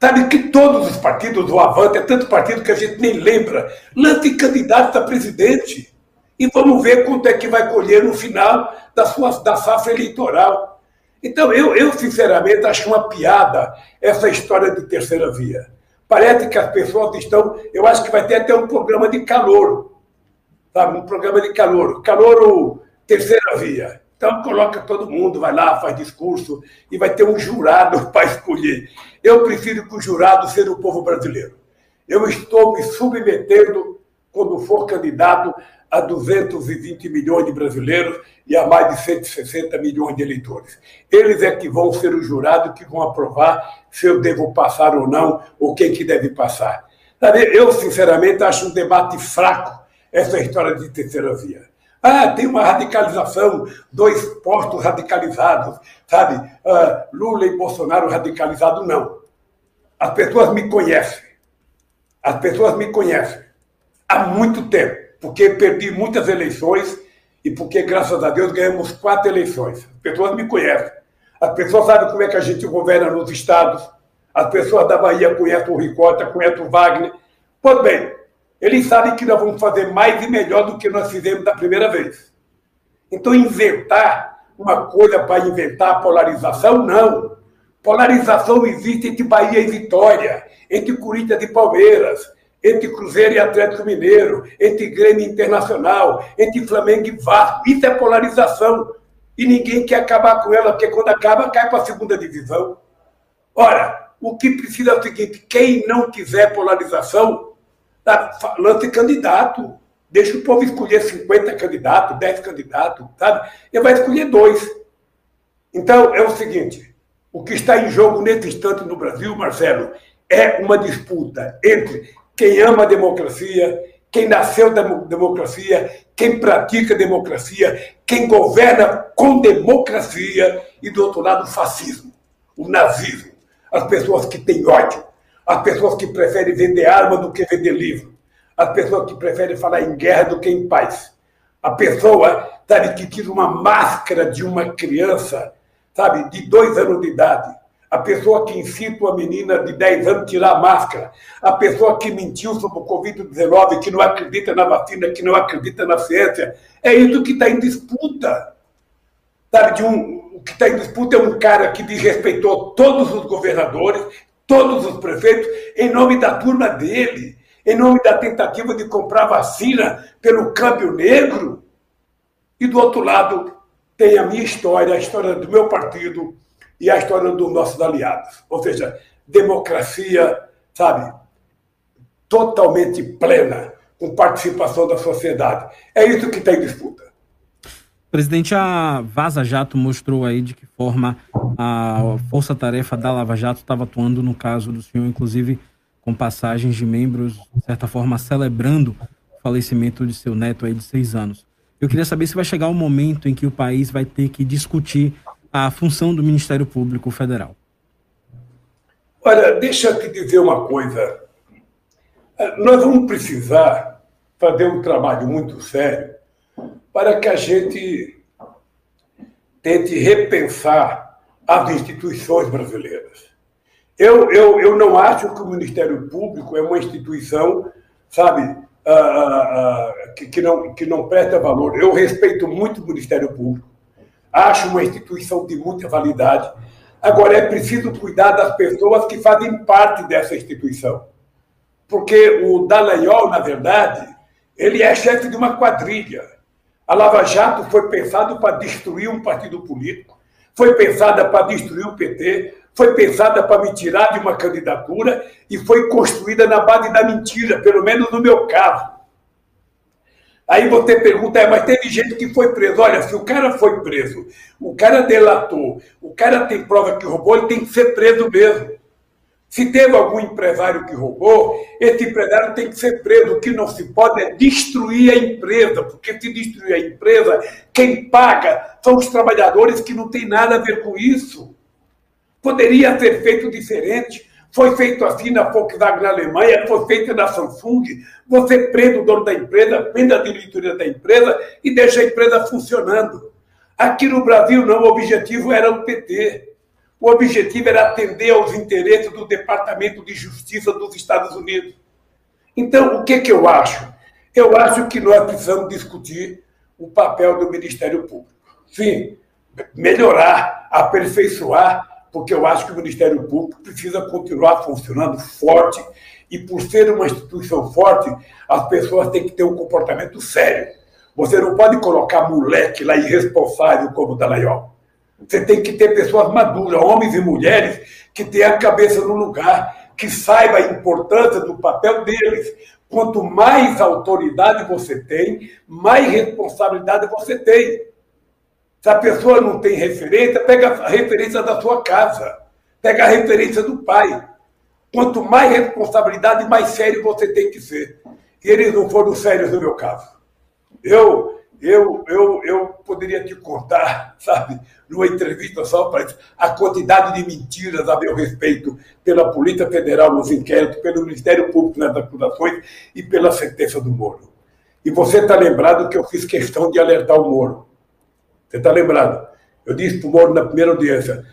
Sabe que todos os partidos, o Avante, é tanto partido que a gente nem lembra, lance candidatos a presidente. E vamos ver quanto é que vai colher no final da, sua, da safra eleitoral. Então, eu, eu, sinceramente, acho uma piada essa história de terceira via. Parece que as pessoas estão. Eu acho que vai ter até um programa de calor. Sabe? Um programa de calor. Calor, terceira via. Então, coloca todo mundo, vai lá, faz discurso, e vai ter um jurado para escolher. Eu prefiro que o jurado seja o povo brasileiro. Eu estou me submetendo, quando for candidato, a 220 milhões de brasileiros e a mais de 160 milhões de eleitores. Eles é que vão ser o jurado que vão aprovar se eu devo passar ou não, ou quem que deve passar. Eu, sinceramente, acho um debate fraco essa história de terceira via. Ah, tem uma radicalização, dois postos radicalizados, sabe? Ah, Lula e Bolsonaro radicalizados, não. As pessoas me conhecem. As pessoas me conhecem há muito tempo, porque perdi muitas eleições e porque, graças a Deus, ganhamos quatro eleições. As pessoas me conhecem. As pessoas sabem como é que a gente governa nos estados. As pessoas da Bahia conhecem o Ricota, conhecem o Wagner. Pois bem, eles sabem que nós vamos fazer mais e melhor do que nós fizemos da primeira vez. Então, inventar uma coisa para inventar polarização, não. Polarização existe entre Bahia e Vitória, entre Corinthians e Palmeiras, entre Cruzeiro e Atlético Mineiro, entre Grêmio Internacional, entre Flamengo e Vasco. Isso é polarização. E ninguém quer acabar com ela, porque quando acaba, cai para a segunda divisão. Ora, o que precisa é o seguinte: quem não quiser polarização, tá, lance candidato. Deixa o povo escolher 50 candidatos, 10 candidatos, sabe? Ele vai escolher dois. Então, é o seguinte: o que está em jogo nesse instante no Brasil, Marcelo, é uma disputa entre quem ama a democracia, quem nasceu da democracia, quem pratica democracia, quem governa com democracia, e do outro lado o fascismo, o nazismo, as pessoas que têm ódio, as pessoas que preferem vender arma do que vender livro, as pessoas que preferem falar em guerra do que em paz. A pessoa, sabe, que tira uma máscara de uma criança, sabe, de dois anos de idade, a pessoa que incita uma menina de 10 anos a tirar a máscara, a pessoa que mentiu sobre o Covid-19, que não acredita na vacina, que não acredita na ciência, é isso que está em disputa. Sabe, um, o que está em disputa é um cara que desrespeitou todos os governadores, todos os prefeitos, em nome da turma dele, em nome da tentativa de comprar vacina pelo câmbio negro. E do outro lado, tem a minha história, a história do meu partido, e a história dos nossos aliados. Ou seja, democracia, sabe, totalmente plena, com participação da sociedade. É isso que está em disputa. Presidente, a Vaza Jato mostrou aí de que forma a força-tarefa da Lava Jato estava atuando no caso do senhor, inclusive com passagens de membros, de certa forma, celebrando o falecimento de seu neto aí de seis anos. Eu queria saber se vai chegar o um momento em que o país vai ter que discutir a função do Ministério Público Federal? Olha, deixa eu te dizer uma coisa. Nós vamos precisar fazer um trabalho muito sério para que a gente tente repensar as instituições brasileiras. Eu, eu, eu não acho que o Ministério Público é uma instituição, sabe, uh, uh, uh, que, que, não, que não presta valor. Eu respeito muito o Ministério Público acho uma instituição de muita validade. Agora, é preciso cuidar das pessoas que fazem parte dessa instituição. Porque o Dallagnol, na verdade, ele é chefe de uma quadrilha. A Lava Jato foi pensado para destruir um partido político, foi pensada para destruir o PT, foi pensada para me tirar de uma candidatura e foi construída na base da mentira, pelo menos no meu caso. Aí você pergunta, é, mas teve gente que foi preso. Olha, se o cara foi preso, o cara delatou, o cara tem prova que roubou, ele tem que ser preso mesmo. Se teve algum empresário que roubou, esse empresário tem que ser preso. O que não se pode é destruir a empresa, porque se destruir a empresa, quem paga são os trabalhadores que não têm nada a ver com isso. Poderia ser feito diferente. Foi feito assim na Volkswagen na Alemanha, foi feito na Samsung. Você prende o dono da empresa, prende a diretoria da empresa e deixa a empresa funcionando. Aqui no Brasil, não, o objetivo era o PT. O objetivo era atender aos interesses do Departamento de Justiça dos Estados Unidos. Então, o que, que eu acho? Eu acho que nós precisamos discutir o papel do Ministério Público. Sim, melhorar, aperfeiçoar, porque eu acho que o Ministério Público precisa continuar funcionando forte e, por ser uma instituição forte, as pessoas têm que ter um comportamento sério. Você não pode colocar moleque lá irresponsável como o Dallagnol. Você tem que ter pessoas maduras, homens e mulheres, que tenham a cabeça no lugar, que saibam a importância do papel deles. Quanto mais autoridade você tem, mais responsabilidade você tem. Se a pessoa não tem referência, pega a referência da sua casa, pega a referência do pai. Quanto mais responsabilidade, mais sério você tem que ser. E eles não foram sérios no meu caso. Eu, eu, eu, eu poderia te contar, sabe, numa entrevista só para a quantidade de mentiras a meu respeito pela Polícia Federal nos inquéritos, pelo Ministério Público nas acusações e pela sentença do Moro. E você está lembrado que eu fiz questão de alertar o Moro. Você está lembrado? Eu disse para o Moro na primeira audiência: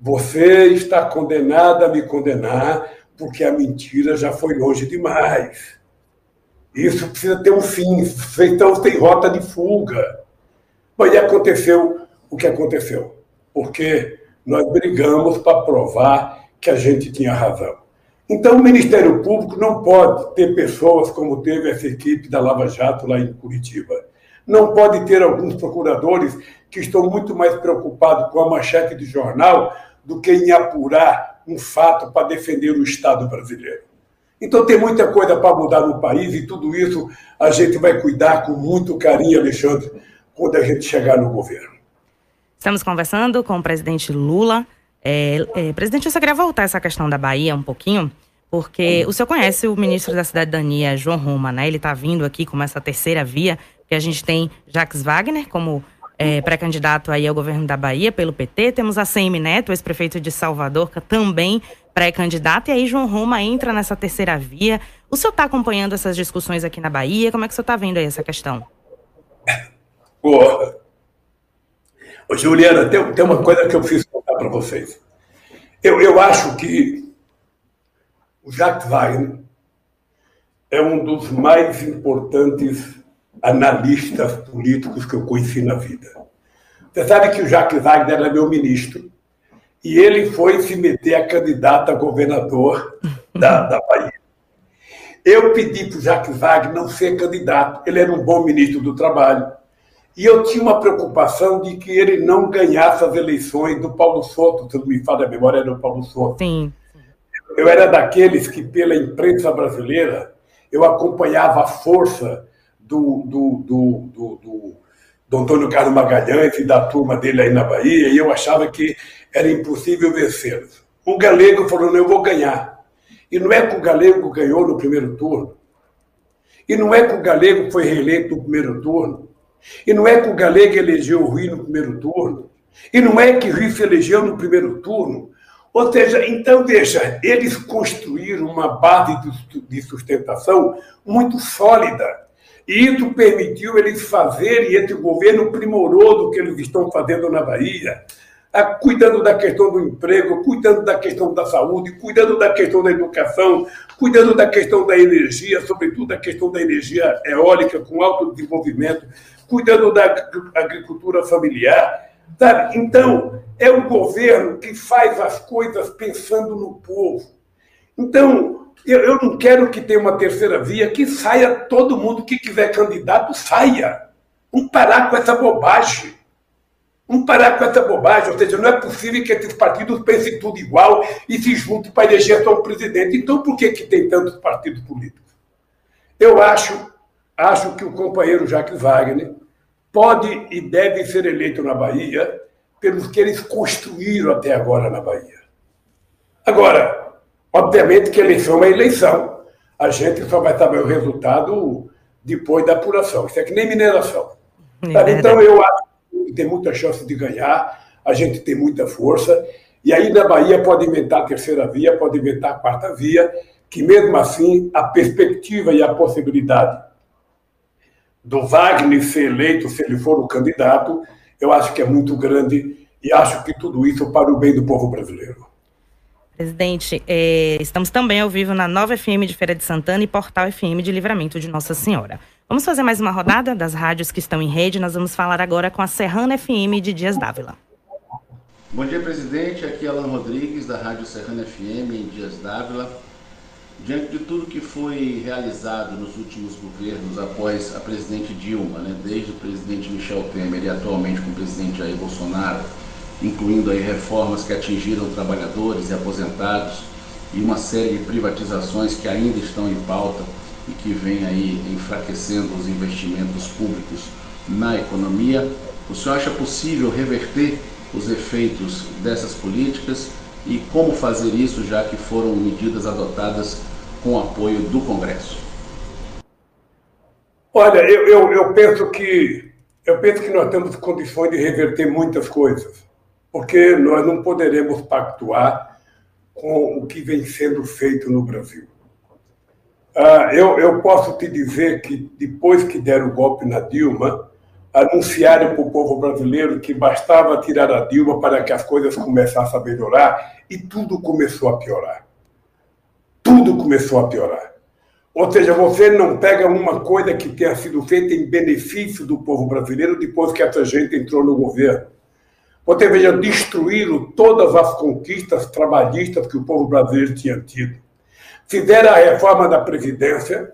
você está condenado a me condenar porque a mentira já foi longe demais. Isso precisa ter um fim, então tem rota de fuga. Mas aconteceu o que aconteceu, porque nós brigamos para provar que a gente tinha razão. Então, o Ministério Público não pode ter pessoas como teve essa equipe da Lava Jato lá em Curitiba. Não pode ter alguns procuradores que estão muito mais preocupados com a manchete de jornal do que em apurar um fato para defender o Estado brasileiro. Então tem muita coisa para mudar no país e tudo isso a gente vai cuidar com muito carinho, Alexandre, quando a gente chegar no governo. Estamos conversando com o presidente Lula. É, é, presidente, eu só queria voltar essa questão da Bahia um pouquinho, porque o senhor conhece o ministro da Cidadania, João Roma, né? Ele está vindo aqui com essa terceira via, que a gente tem Jacques Wagner como é, pré-candidato aí ao governo da Bahia pelo PT. Temos a CM Neto, ex-prefeito de Salvador, também pré-candidato. E aí João Roma entra nessa terceira via. O senhor está acompanhando essas discussões aqui na Bahia? Como é que o senhor está vendo aí essa questão? Ô Juliana, tem, tem uma coisa que eu preciso contar para vocês. Eu, eu acho que o Jacques Wagner é um dos mais importantes analistas políticos que eu conheci na vida. Você sabe que o Jacques Wagner era meu ministro e ele foi se meter a candidato a governador da, da Bahia. Eu pedi para o Jacques Wagner não ser candidato, ele era um bom ministro do Trabalho. E eu tinha uma preocupação de que ele não ganhasse as eleições do Paulo Soto, se não me fala a memória, era o Paulo Soto. Sim. Eu era daqueles que, pela imprensa brasileira, eu acompanhava a força do, do, do, do, do, do Antônio Carlos Magalhães e da turma dele aí na Bahia, e eu achava que era impossível vencê-los. Um galego falou: eu vou ganhar. E não é que o galego ganhou no primeiro turno. E não é que o galego foi reeleito no primeiro turno. E não é que o galego elegeu o Rui no primeiro turno. E não é que o Rui se elegeu no primeiro turno. Ou seja, então, veja, eles construíram uma base de sustentação muito sólida. E isso permitiu eles fazerem, esse governo primorou do que eles estão fazendo na Bahia, cuidando da questão do emprego, cuidando da questão da saúde, cuidando da questão da educação, cuidando da questão da energia, sobretudo da questão da energia eólica com alto desenvolvimento, cuidando da agricultura familiar. Sabe? Então, é um governo que faz as coisas pensando no povo. Então, eu, eu não quero que tenha uma terceira via, que saia todo mundo que quiser candidato, saia. Vamos parar com essa bobagem. Vamos parar com essa bobagem. Ou seja, não é possível que esses partidos pensem tudo igual e se juntem para eleger só presidente. Então, por que, que tem tantos partidos políticos? Eu acho, acho que o companheiro Jacques Wagner pode e deve ser eleito na Bahia pelos que eles construíram até agora na Bahia. Agora, Obviamente que eleição é eleição. A gente só vai saber o resultado depois da apuração. Isso é que nem mineração. Então, eu acho que tem muita chance de ganhar, a gente tem muita força. E aí na Bahia pode inventar a terceira via, pode inventar a quarta via, que mesmo assim a perspectiva e a possibilidade do Wagner ser eleito, se ele for o candidato, eu acho que é muito grande e acho que tudo isso para o bem do povo brasileiro. Presidente, é, estamos também ao vivo na Nova FM de Feira de Santana e Portal FM de Livramento de Nossa Senhora. Vamos fazer mais uma rodada das rádios que estão em rede. Nós vamos falar agora com a Serrana FM de Dias Dávila. Bom dia, presidente. Aqui é Alan Rodrigues, da Rádio Serrana FM em Dias Dávila. Diante de tudo que foi realizado nos últimos governos após a presidente Dilma, né, desde o presidente Michel Temer e atualmente com o presidente Jair Bolsonaro, incluindo aí reformas que atingiram trabalhadores e aposentados e uma série de privatizações que ainda estão em pauta e que vem aí enfraquecendo os investimentos públicos na economia. O senhor acha possível reverter os efeitos dessas políticas e como fazer isso, já que foram medidas adotadas com apoio do Congresso? Olha, eu, eu, eu penso que eu penso que nós temos condições de reverter muitas coisas porque nós não poderemos pactuar com o que vem sendo feito no Brasil. Ah, eu, eu posso te dizer que depois que deram o golpe na Dilma, anunciaram para o povo brasileiro que bastava tirar a Dilma para que as coisas começassem a melhorar e tudo começou a piorar. Tudo começou a piorar. Ou seja, você não pega uma coisa que tenha sido feita em benefício do povo brasileiro depois que essa gente entrou no governo. Você veja, destruíram todas as conquistas trabalhistas que o povo brasileiro tinha tido. Fizeram a reforma da Previdência,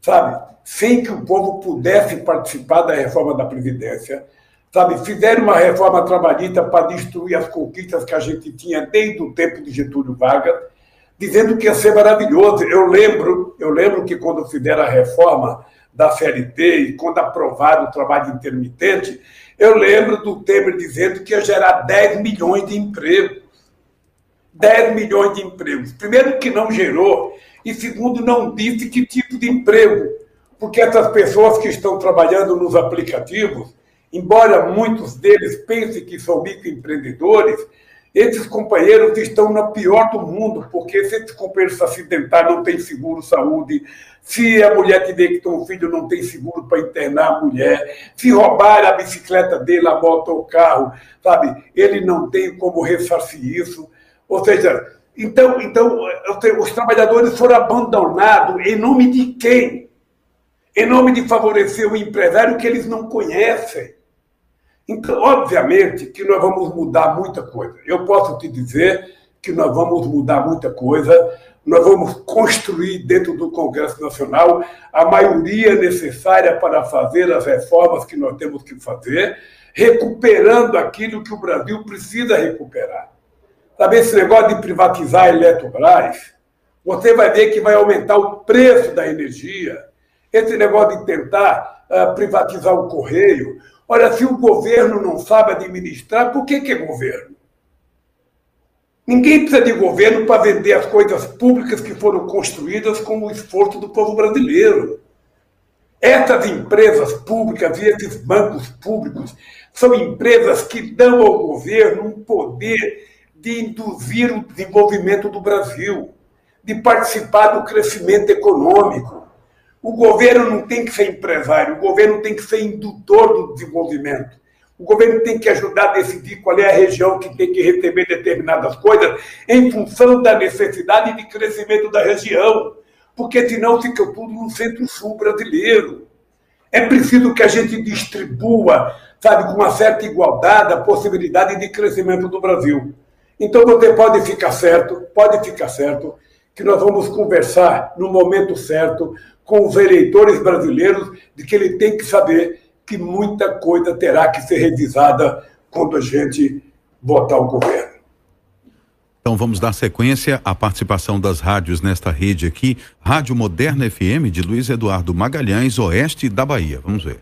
sabe, sem que o povo pudesse participar da reforma da Previdência, sabe, fizeram uma reforma trabalhista para destruir as conquistas que a gente tinha desde o tempo de Getúlio Vargas, dizendo que ia ser maravilhoso. Eu lembro, eu lembro que quando fizeram a reforma da CLT e quando aprovaram o trabalho intermitente, eu lembro do Temer dizendo que ia gerar 10 milhões de empregos. 10 milhões de empregos. Primeiro, que não gerou, e segundo, não disse que tipo de emprego. Porque essas pessoas que estão trabalhando nos aplicativos, embora muitos deles pensem que são microempreendedores, esses companheiros estão na pior do mundo, porque se esses companheiros se acidentar, não tem seguro saúde, se a mulher que ter um filho, não tem seguro para internar a mulher, se roubar a bicicleta dele, a moto ou o carro, sabe, ele não tem como ressarcir isso. Ou seja, então, então os trabalhadores foram abandonados em nome de quem? Em nome de favorecer o empresário que eles não conhecem. Então, obviamente que nós vamos mudar muita coisa. Eu posso te dizer que nós vamos mudar muita coisa, nós vamos construir dentro do Congresso Nacional a maioria necessária para fazer as reformas que nós temos que fazer, recuperando aquilo que o Brasil precisa recuperar. Sabe, esse negócio de privatizar a Eletrobras, você vai ver que vai aumentar o preço da energia. Esse negócio de tentar uh, privatizar o correio, Olha, se o governo não sabe administrar, por que, que é governo? Ninguém precisa de governo para vender as coisas públicas que foram construídas com o esforço do povo brasileiro. Essas empresas públicas e esses bancos públicos são empresas que dão ao governo um poder de induzir o desenvolvimento do Brasil, de participar do crescimento econômico. O governo não tem que ser empresário, o governo tem que ser indutor do desenvolvimento. O governo tem que ajudar a decidir qual é a região que tem que receber determinadas coisas em função da necessidade de crescimento da região, porque senão fica tudo no centro-sul brasileiro. É preciso que a gente distribua, sabe, com uma certa igualdade, a possibilidade de crescimento do Brasil. Então você pode ficar certo, pode ficar certo, que nós vamos conversar no momento certo com os eleitores brasileiros de que ele tem que saber que muita coisa terá que ser revisada quando a gente votar o governo. Então vamos dar sequência à participação das rádios nesta rede aqui, Rádio Moderna FM de Luiz Eduardo Magalhães, oeste da Bahia. Vamos ver.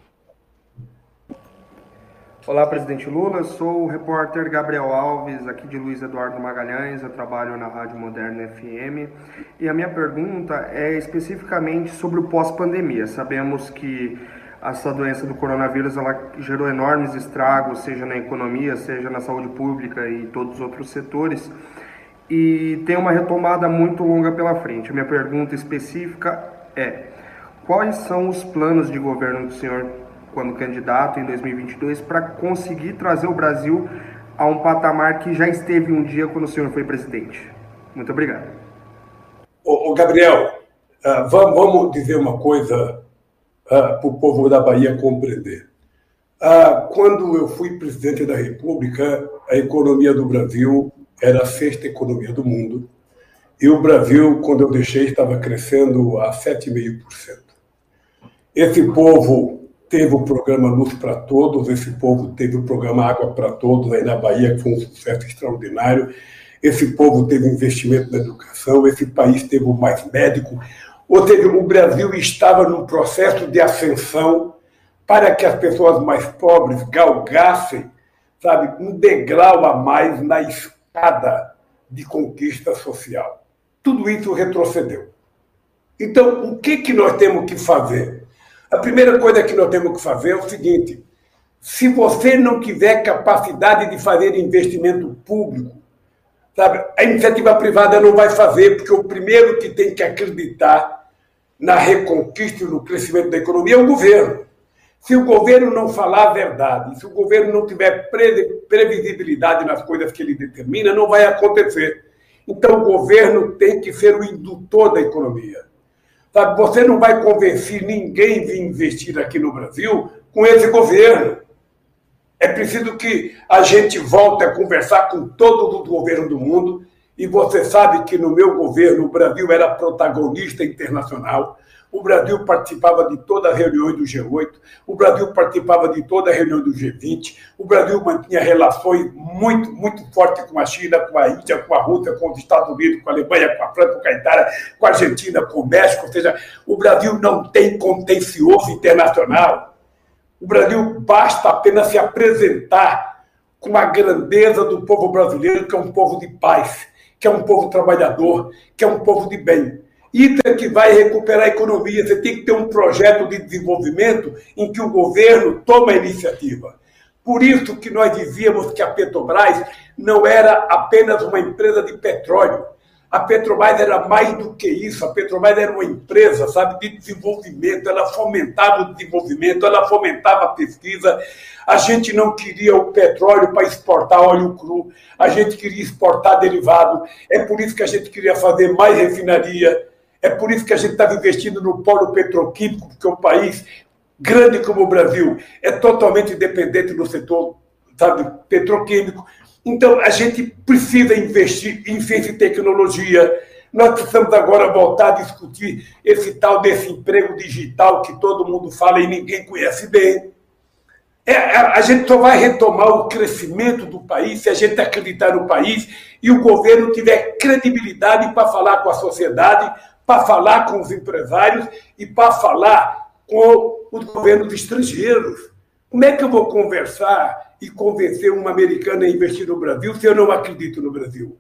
Olá, presidente Lula. Eu sou o repórter Gabriel Alves, aqui de Luiz Eduardo Magalhães. Eu trabalho na Rádio Moderna FM. E a minha pergunta é especificamente sobre o pós-pandemia. Sabemos que essa doença do coronavírus ela gerou enormes estragos, seja na economia, seja na saúde pública e todos os outros setores, e tem uma retomada muito longa pela frente. A minha pergunta específica é: quais são os planos de governo do senhor quando candidato em 2022 para conseguir trazer o Brasil a um patamar que já esteve um dia quando o senhor foi presidente? Muito obrigado. Ô Gabriel, uh, vamos, dizer uma coisa para o povo da Bahia compreender. Uh, quando eu fui presidente da República, a economia do Brasil era a sexta economia do mundo. E o Brasil, quando eu deixei, estava crescendo a 7,5%. Esse povo teve o programa Luz para Todos, esse povo teve o programa Água para Todos aí na Bahia, que foi um sucesso extraordinário. Esse povo teve investimento na educação, esse país teve mais médico, ou seja, o Brasil estava num processo de ascensão para que as pessoas mais pobres galgassem, sabe, um degrau a mais na escada de conquista social. Tudo isso retrocedeu. Então, o que, que nós temos que fazer? A primeira coisa que nós temos que fazer é o seguinte: se você não tiver capacidade de fazer investimento público, sabe, a iniciativa privada não vai fazer, porque o primeiro que tem que acreditar na reconquista e no crescimento da economia é o governo. Se o governo não falar a verdade, se o governo não tiver previsibilidade nas coisas que ele determina, não vai acontecer. Então, o governo tem que ser o indutor da economia. Sabe, você não vai convencer ninguém de investir aqui no Brasil com esse governo. É preciso que a gente volte a conversar com todos os governos do mundo e você sabe que no meu governo o Brasil era protagonista internacional. O Brasil participava de todas as reuniões do G8, o Brasil participava de toda a reunião do G20, o Brasil mantinha relações muito, muito fortes com a China, com a Índia, com a Rússia, com os Estados Unidos, com a Alemanha, com a França, com a Itália, com a Argentina, com o México. Ou seja, o Brasil não tem contencioso internacional. O Brasil basta apenas se apresentar com a grandeza do povo brasileiro, que é um povo de paz que é um povo trabalhador, que é um povo de bem. Isso é que vai recuperar a economia. Você tem que ter um projeto de desenvolvimento em que o governo toma a iniciativa. Por isso que nós dizíamos que a Petrobras não era apenas uma empresa de petróleo, a Petrobras era mais do que isso. A Petrobras era uma empresa, sabe, de desenvolvimento. Ela fomentava o desenvolvimento, ela fomentava a pesquisa. A gente não queria o petróleo para exportar óleo cru. A gente queria exportar derivado. É por isso que a gente queria fazer mais refinaria. É por isso que a gente estava investindo no polo petroquímico, porque um país grande como o Brasil é totalmente dependente do setor, sabe, petroquímico. Então, a gente precisa investir em ciência e tecnologia. Nós precisamos agora voltar a discutir esse tal desse emprego digital que todo mundo fala e ninguém conhece bem. É, a gente só vai retomar o crescimento do país se a gente acreditar no país e o governo tiver credibilidade para falar com a sociedade, para falar com os empresários e para falar com os governos estrangeiros. Como é que eu vou conversar e convencer uma americana a investir no Brasil se eu não acredito no Brasil?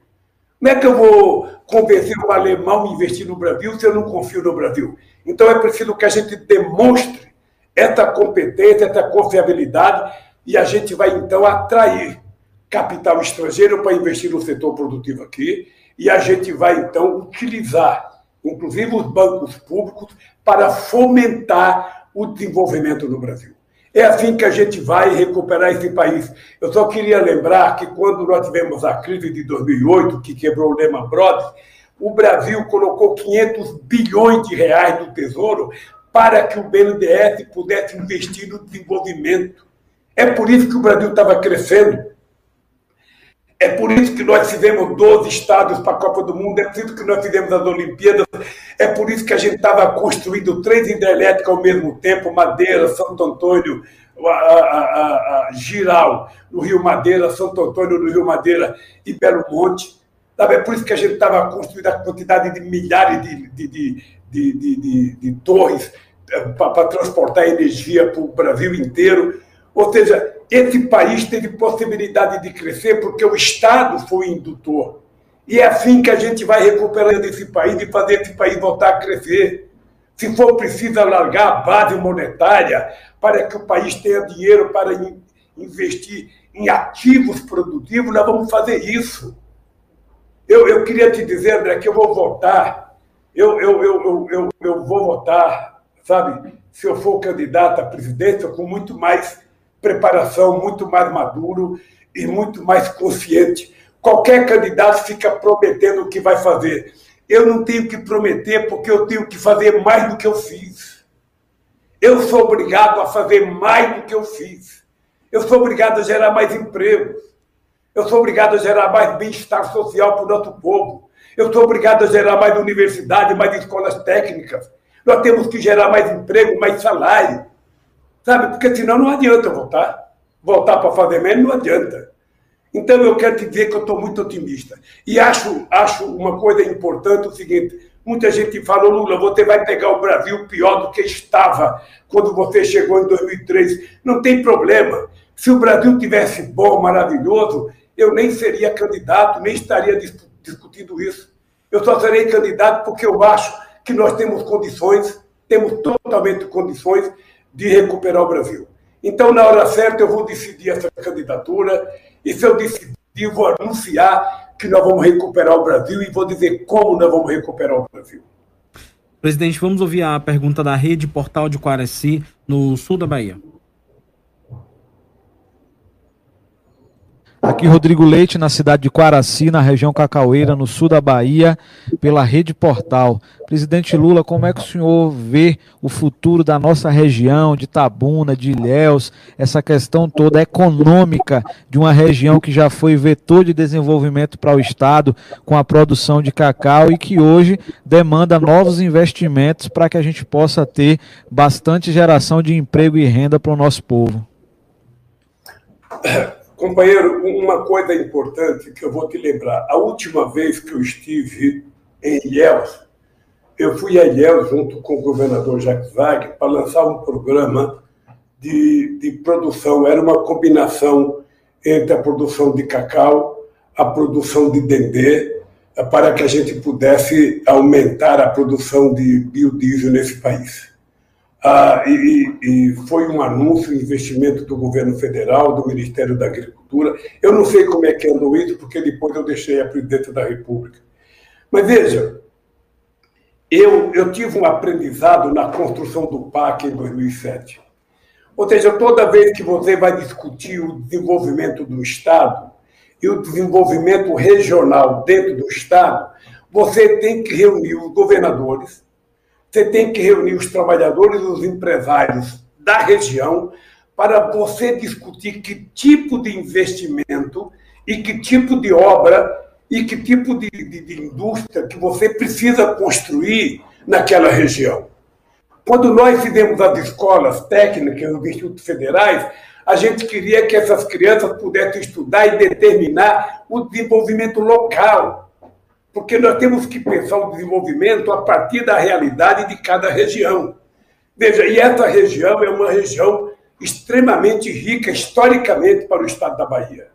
Como é que eu vou convencer um alemão a investir no Brasil se eu não confio no Brasil? Então é preciso que a gente demonstre essa competência, essa confiabilidade e a gente vai então atrair capital estrangeiro para investir no setor produtivo aqui e a gente vai então utilizar, inclusive os bancos públicos, para fomentar o desenvolvimento no Brasil. É assim que a gente vai recuperar esse país. Eu só queria lembrar que quando nós tivemos a crise de 2008, que quebrou o Lehman Brothers, o Brasil colocou 500 bilhões de reais do Tesouro para que o BNDES pudesse investir no desenvolvimento. É por isso que o Brasil estava crescendo. É por isso que nós fizemos 12 estados para a Copa do Mundo, é por isso que nós fizemos as Olimpíadas, é por isso que a gente estava construindo três hidrelétricas ao mesmo tempo, Madeira, Santo Antônio, a, a, a, Giral, no Rio Madeira, Santo Antônio, no Rio Madeira e Belo Monte. É por isso que a gente estava construindo a quantidade de milhares de, de, de, de, de torres eh, para transportar energia para o Brasil inteiro. Ou seja, esse país teve possibilidade de crescer porque o Estado foi indutor. E é assim que a gente vai recuperando esse país e fazer esse país voltar a crescer. Se for preciso alargar a base monetária para que o país tenha dinheiro para investir em ativos produtivos, nós vamos fazer isso. Eu, eu queria te dizer, André, que eu vou votar, eu, eu, eu, eu, eu, vou votar, sabe, se eu for candidato à presidência, com muito mais preparação, muito mais maduro e muito mais consciente. Qualquer candidato fica prometendo o que vai fazer. Eu não tenho que prometer porque eu tenho que fazer mais do que eu fiz. Eu sou obrigado a fazer mais do que eu fiz. Eu sou obrigado a gerar mais empregos. Eu sou obrigado a gerar mais bem-estar social para o nosso povo. Eu sou obrigado a gerar mais universidade, mais escolas técnicas. Nós temos que gerar mais emprego, mais salário. Sabe? Porque senão não adianta voltar. Voltar para fazer menos não adianta. Então eu quero te dizer que eu estou muito otimista. E acho, acho uma coisa importante o seguinte: muita gente falou, Lula, você vai pegar o Brasil pior do que estava quando você chegou em 2003. Não tem problema. Se o Brasil tivesse bom, maravilhoso, eu nem seria candidato, nem estaria discutindo isso. Eu só serei candidato porque eu acho que nós temos condições, temos totalmente condições de recuperar o Brasil. Então, na hora certa, eu vou decidir essa candidatura, e se eu decidir, vou anunciar que nós vamos recuperar o Brasil e vou dizer como nós vamos recuperar o Brasil. Presidente, vamos ouvir a pergunta da Rede Portal de Quaraci, no sul da Bahia. Aqui Rodrigo Leite, na cidade de Quaraci, na região Cacaueira, no sul da Bahia, pela Rede Portal. Presidente Lula, como é que o senhor vê o futuro da nossa região, de Tabuna, de Ilhéus, essa questão toda econômica de uma região que já foi vetor de desenvolvimento para o Estado com a produção de cacau e que hoje demanda novos investimentos para que a gente possa ter bastante geração de emprego e renda para o nosso povo? Companheiro, uma coisa importante que eu vou te lembrar. A última vez que eu estive em Ilhéus, eu fui a Ilhéus junto com o governador Jacques Wagner para lançar um programa de, de produção. Era uma combinação entre a produção de cacau, a produção de dendê, para que a gente pudesse aumentar a produção de biodiesel nesse país. Ah, e, e, foi um anúncio, um investimento do governo federal, do Ministério da Agricultura. Eu não sei como é que andou isso, porque depois eu deixei a presidência da República. Mas veja, eu, eu tive um aprendizado na construção do PAC em 2007. Ou seja, toda vez que você vai discutir o desenvolvimento do Estado e o desenvolvimento regional dentro do Estado, você tem que reunir os governadores, você tem que reunir os trabalhadores e os empresários da região para você discutir que tipo de investimento e que tipo de obra e que tipo de, de, de indústria que você precisa construir naquela região. Quando nós fizemos as escolas técnicas, os institutos federais, a gente queria que essas crianças pudessem estudar e determinar o desenvolvimento local porque nós temos que pensar o desenvolvimento a partir da realidade de cada região. Veja, e essa região é uma região extremamente rica historicamente para o estado da Bahia.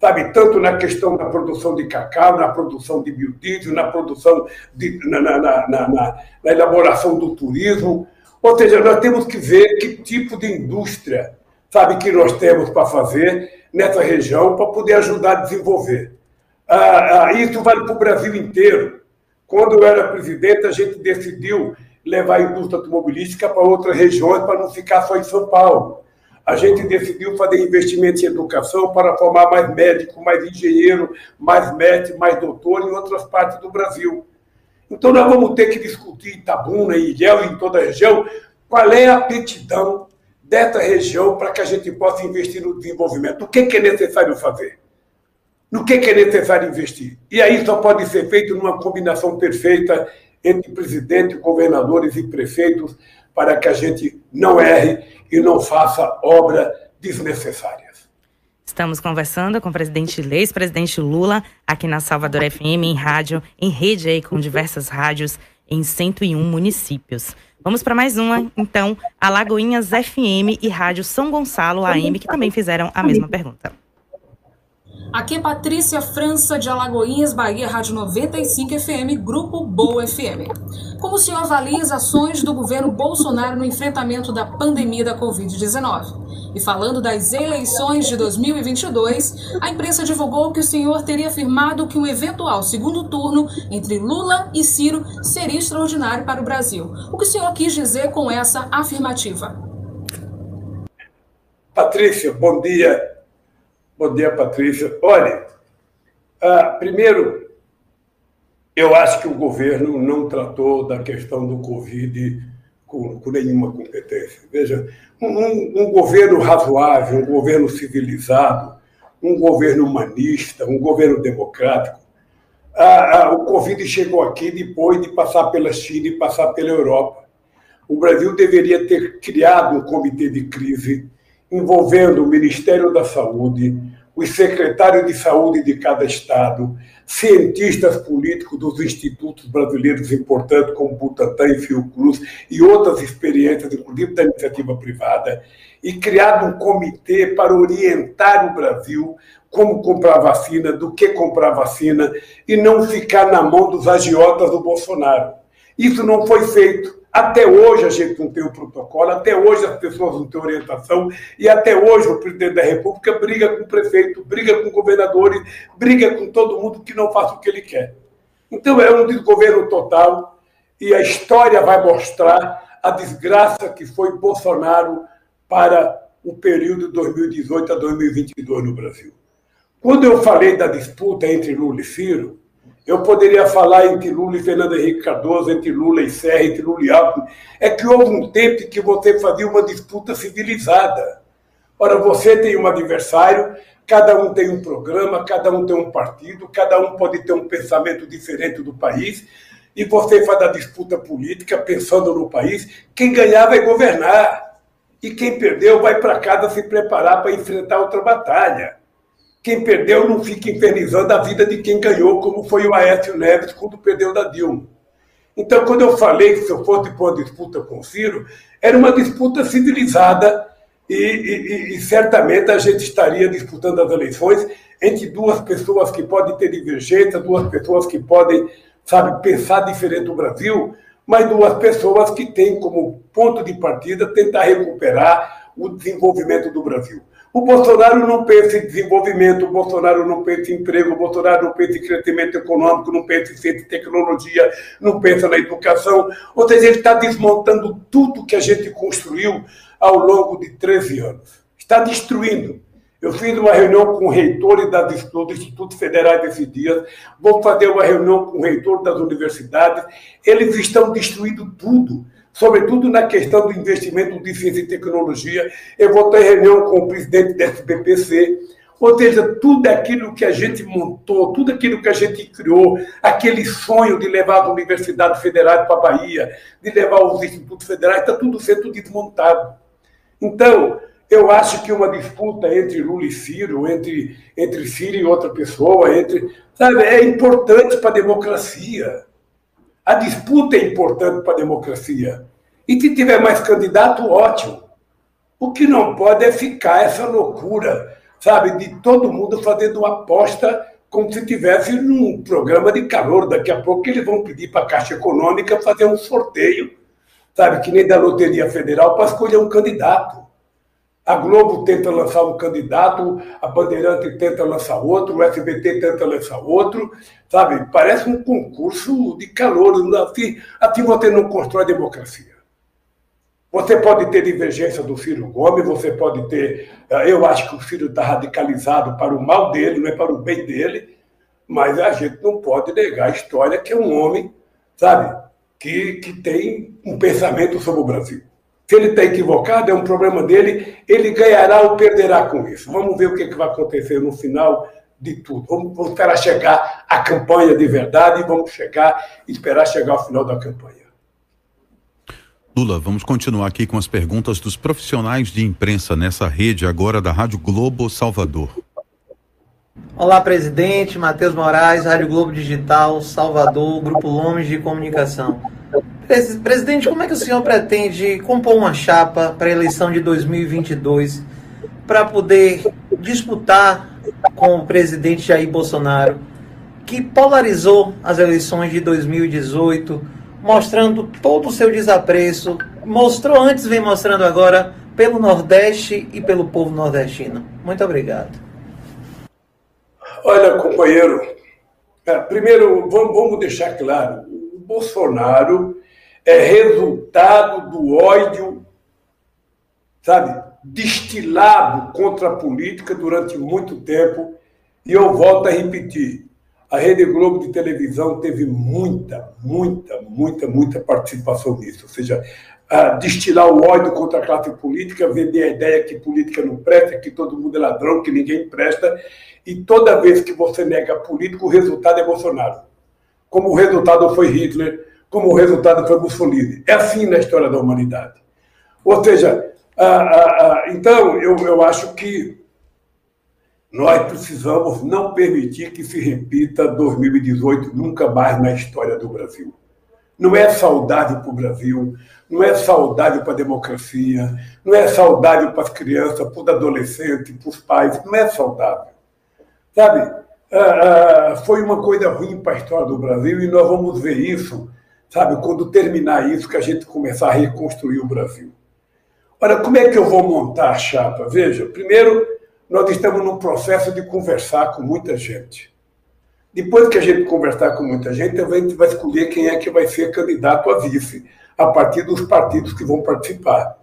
Sabe, tanto na questão da produção de cacau, na produção de biodiesel, na produção, de, na, na, na, na, elaboração do turismo. Ou seja, nós temos que ver que tipo de indústria, sabe, que nós temos para fazer nessa região para poder ajudar a desenvolver. Ah, ah, isso vale para o Brasil inteiro. Quando eu era presidente, a gente decidiu levar a indústria automobilística para outras regiões para não ficar só em São Paulo. A gente decidiu fazer investimentos em educação para formar mais médico, mais engenheiro, mais médico, mais doutor em outras partes do Brasil. Então, nós vamos ter que discutir em Itabuna, em Ilhéu, em toda a região, qual é a aptidão dessa região para que a gente possa investir no desenvolvimento. O que é necessário fazer? No que, é necessário investir. E aí só pode ser feito numa combinação perfeita entre presidente, governadores e prefeitos para que a gente não erre e não faça obra desnecessárias. Estamos conversando com o presidente Leis, presidente Lula, aqui na Salvador FM, em rádio, em rede aí com diversas rádios em 101 municípios. Vamos para mais uma, então, Alagoinhas FM e Rádio São Gonçalo AM, que também fizeram a mesma pergunta. Aqui é Patrícia França de Alagoinhas, Bahia, Rádio 95 FM, Grupo Boa FM. Como o senhor avalia as ações do governo Bolsonaro no enfrentamento da pandemia da Covid-19? E falando das eleições de 2022, a imprensa divulgou que o senhor teria afirmado que um eventual segundo turno entre Lula e Ciro seria extraordinário para o Brasil. O que o senhor quis dizer com essa afirmativa? Patrícia, bom dia. Bom dia, Patrícia. Olha, ah, primeiro, eu acho que o governo não tratou da questão do Covid com, com nenhuma competência. Veja, um, um, governo razoável, um governo civilizado, um governo humanista, um governo democrático. Ah, ah, o Covid chegou aqui depois de passar pela China e passar pela Europa. O Brasil deveria ter criado um comitê de crise envolvendo o Ministério da Saúde, os secretários de saúde de cada estado, cientistas políticos dos institutos brasileiros importantes, como Butantan e Fiocruz, e outras experiências, inclusive da iniciativa privada, e criado um comitê para orientar o Brasil como comprar vacina, do que comprar vacina, e não ficar na mão dos agiotas do Bolsonaro. Isso não foi feito. Até hoje a gente não tem o protocolo, até hoje as pessoas não têm orientação, e até hoje o presidente da República briga com o prefeito, briga com governadores, briga com todo mundo que não faça o que ele quer. Então é um desgoverno total, e a história vai mostrar a desgraça que foi Bolsonaro para o período de 2018 a 2022 no Brasil. Quando eu falei da disputa entre Lula e Ciro, eu poderia falar entre Lula e Fernando Henrique Cardoso, entre Lula e Serra, entre Lula e Alckmin. É que houve um tempo que você fazia uma disputa civilizada. Ora, você tem um adversário, cada um tem um programa, cada um tem um partido, cada um pode ter um pensamento diferente do país, e você faz a disputa política pensando no país. Quem ganhar vai governar, e quem perdeu vai para casa se preparar para enfrentar outra batalha. Quem perdeu não fica infernizando a vida de quem ganhou, como foi o Aécio Neves quando perdeu da Dilma. Então, quando eu falei que se eu fosse uma disputa com o Ciro, era uma disputa civilizada e, e, e, certamente a gente estaria disputando as eleições entre duas pessoas que podem ter divergência, duas pessoas que podem, sabe, pensar diferente do Brasil, mas duas pessoas que têm como ponto de partida tentar recuperar o desenvolvimento do Brasil. O Bolsonaro não pensa em desenvolvimento, o Bolsonaro não pensa em emprego, o Bolsonaro não pensa em crescimento econômico, não pensa em ciência e tecnologia, não pensa na educação. Ou seja, ele está desmontando tudo que a gente construiu ao longo de 13 anos. Está destruindo. Eu fiz uma reunião com reitores das, dos institutos federais esses dias, vou fazer uma reunião com o reitor das universidades. Eles estão destruindo tudo sobretudo na questão do investimento de ciência e tecnologia. Eu vou ter reunião com o presidente da SBPC, ou seja, tudo aquilo que a gente montou, tudo aquilo que a gente criou, aquele sonho de levar as universidades federais para a Bahia, de levar os institutos federais, está tudo sendo desmontado. Então, eu acho que uma disputa entre Lula e Ciro, entre, entre Ciro e outra pessoa, entre, sabe, é importante para a democracia. A disputa é importante para a democracia. E se tiver mais candidato, ótimo. O que não pode é ficar essa loucura, sabe, de todo mundo fazendo uma aposta como se tivesse num programa de calor. Daqui a pouco eles vão pedir para a Caixa Econômica fazer um sorteio, sabe, que nem da Loteria Federal, para escolher um candidato. A Globo tenta lançar um candidato, a Bandeirante tenta lançar outro, o SBT tenta lançar outro, sabe? Parece um concurso de calor. Assim, assim você não constrói democracia. Você pode ter divergência do Ciro Gomes, você pode ter. Eh, eu acho que o Ciro está radicalizado para o mal dele, não é para o bem dele, mas a gente não pode negar a história que é um homem, sabe, que, que tem um pensamento sobre o Brasil. Se ele está equivocado, é um problema dele, ele ganhará ou perderá com isso. Vamos ver o que, que vai acontecer no final de tudo. Vamos, vamos esperar chegar a campanha de verdade e vamos chegar, esperar chegar ao final da campanha. Lula, vamos continuar aqui com as perguntas dos profissionais de imprensa nessa rede agora da Rádio Globo Salvador. Olá, presidente. Matheus Moraes, Rádio Globo Digital, Salvador, Grupo Lomes de Comunicação. Presidente, como é que o senhor pretende compor uma chapa para a eleição de 2022 para poder disputar com o presidente Jair Bolsonaro, que polarizou as eleições de 2018, mostrando todo o seu desapreço, mostrou antes, vem mostrando agora pelo Nordeste e pelo povo nordestino. Muito obrigado. Olha, companheiro, é, primeiro vamos, deixar claro: o Bolsonaro é resultado do ódio, sabe, destilado contra a política durante muito tempo. E eu volto a repetir: a Rede Globo de televisão teve muita, muita, muita, muita participação nisso. Ou seja, destilar o ódio contra a classe política, vender a ideia que política não presta, que todo mundo é ladrão, que ninguém presta. E toda vez que você nega político, o resultado é Bolsonaro. Como o resultado foi Hitler, como o resultado foi Mussolini. É assim na história da humanidade. Ou seja, então eu, eu acho que nós precisamos não permitir que se repita 2018 nunca mais na história do Brasil. Não é saudável para o Brasil, não é saudável para a democracia, não é saudável para as crianças, para os adolescentes, para os pais, não é saudável. Sabe, ah, foi uma coisa ruim para a história do Brasil e nós vamos ver isso, sabe, quando terminar isso, que a gente começar a reconstruir o Brasil. Ora, como é que eu vou montar a chapa? Veja, primeiro, nós estamos num processo de conversar com muita gente. Depois que a gente conversar com muita gente, a gente vai escolher quem é que vai ser candidato a vice a partir dos partidos que vão participar.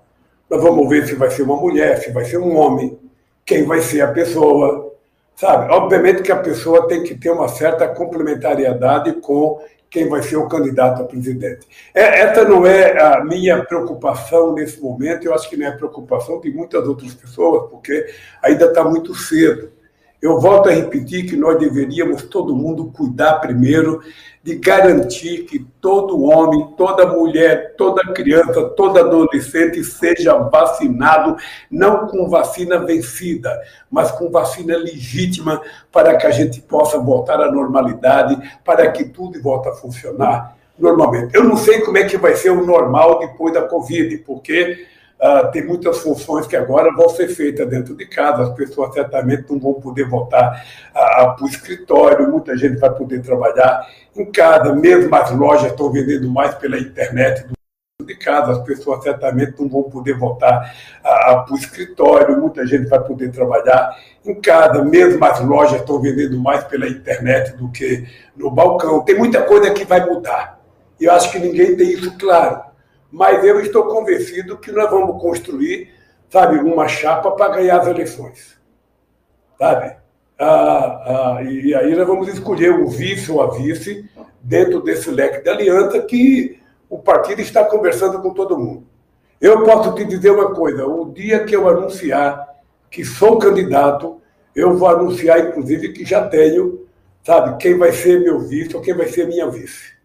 Nós vamos ver se vai ser uma mulher, se vai ser um homem, quem vai ser a pessoa, sabe? Obviamente que a pessoa tem que ter uma certa complementariedade com quem vai ser o candidato a presidente. É, essa não é a minha preocupação nesse momento, eu acho que não é preocupação de muitas outras pessoas, porque ainda está muito cedo. Eu volto a repetir que nós deveríamos, todo mundo, cuidar primeiro de garantir que todo homem, toda mulher, toda criança, todo adolescente seja vacinado, não com vacina vencida, mas com vacina legítima, para que a gente possa voltar à normalidade, para que tudo volte a funcionar normalmente. Eu não sei como é que vai ser o normal depois da Covid, porque Uh, tem muitas funções que agora vão ser feitas dentro de casa, as pessoas certamente não vão poder voltar para o escritório, muita gente vai poder trabalhar em casa, mesmo as lojas estão vendendo mais pela internet do de casa, as pessoas certamente não vão poder voltar para o escritório, muita gente vai poder trabalhar em casa, mesmo as lojas estão vendendo mais pela internet do que no balcão. Tem muita coisa que vai mudar. Eu acho que ninguém tem isso claro mas eu estou convencido que nós vamos construir, sabe, uma chapa para ganhar as eleições. Sabe? Ah, ah, e aí nós vamos escolher o vice ou a vice dentro desse leque de aliança que o partido está conversando com todo mundo. Eu posso te dizer uma coisa: o dia que eu anunciar que sou candidato, eu vou anunciar, inclusive, que já tenho, sabe, quem vai ser meu vice ou quem vai ser minha vice.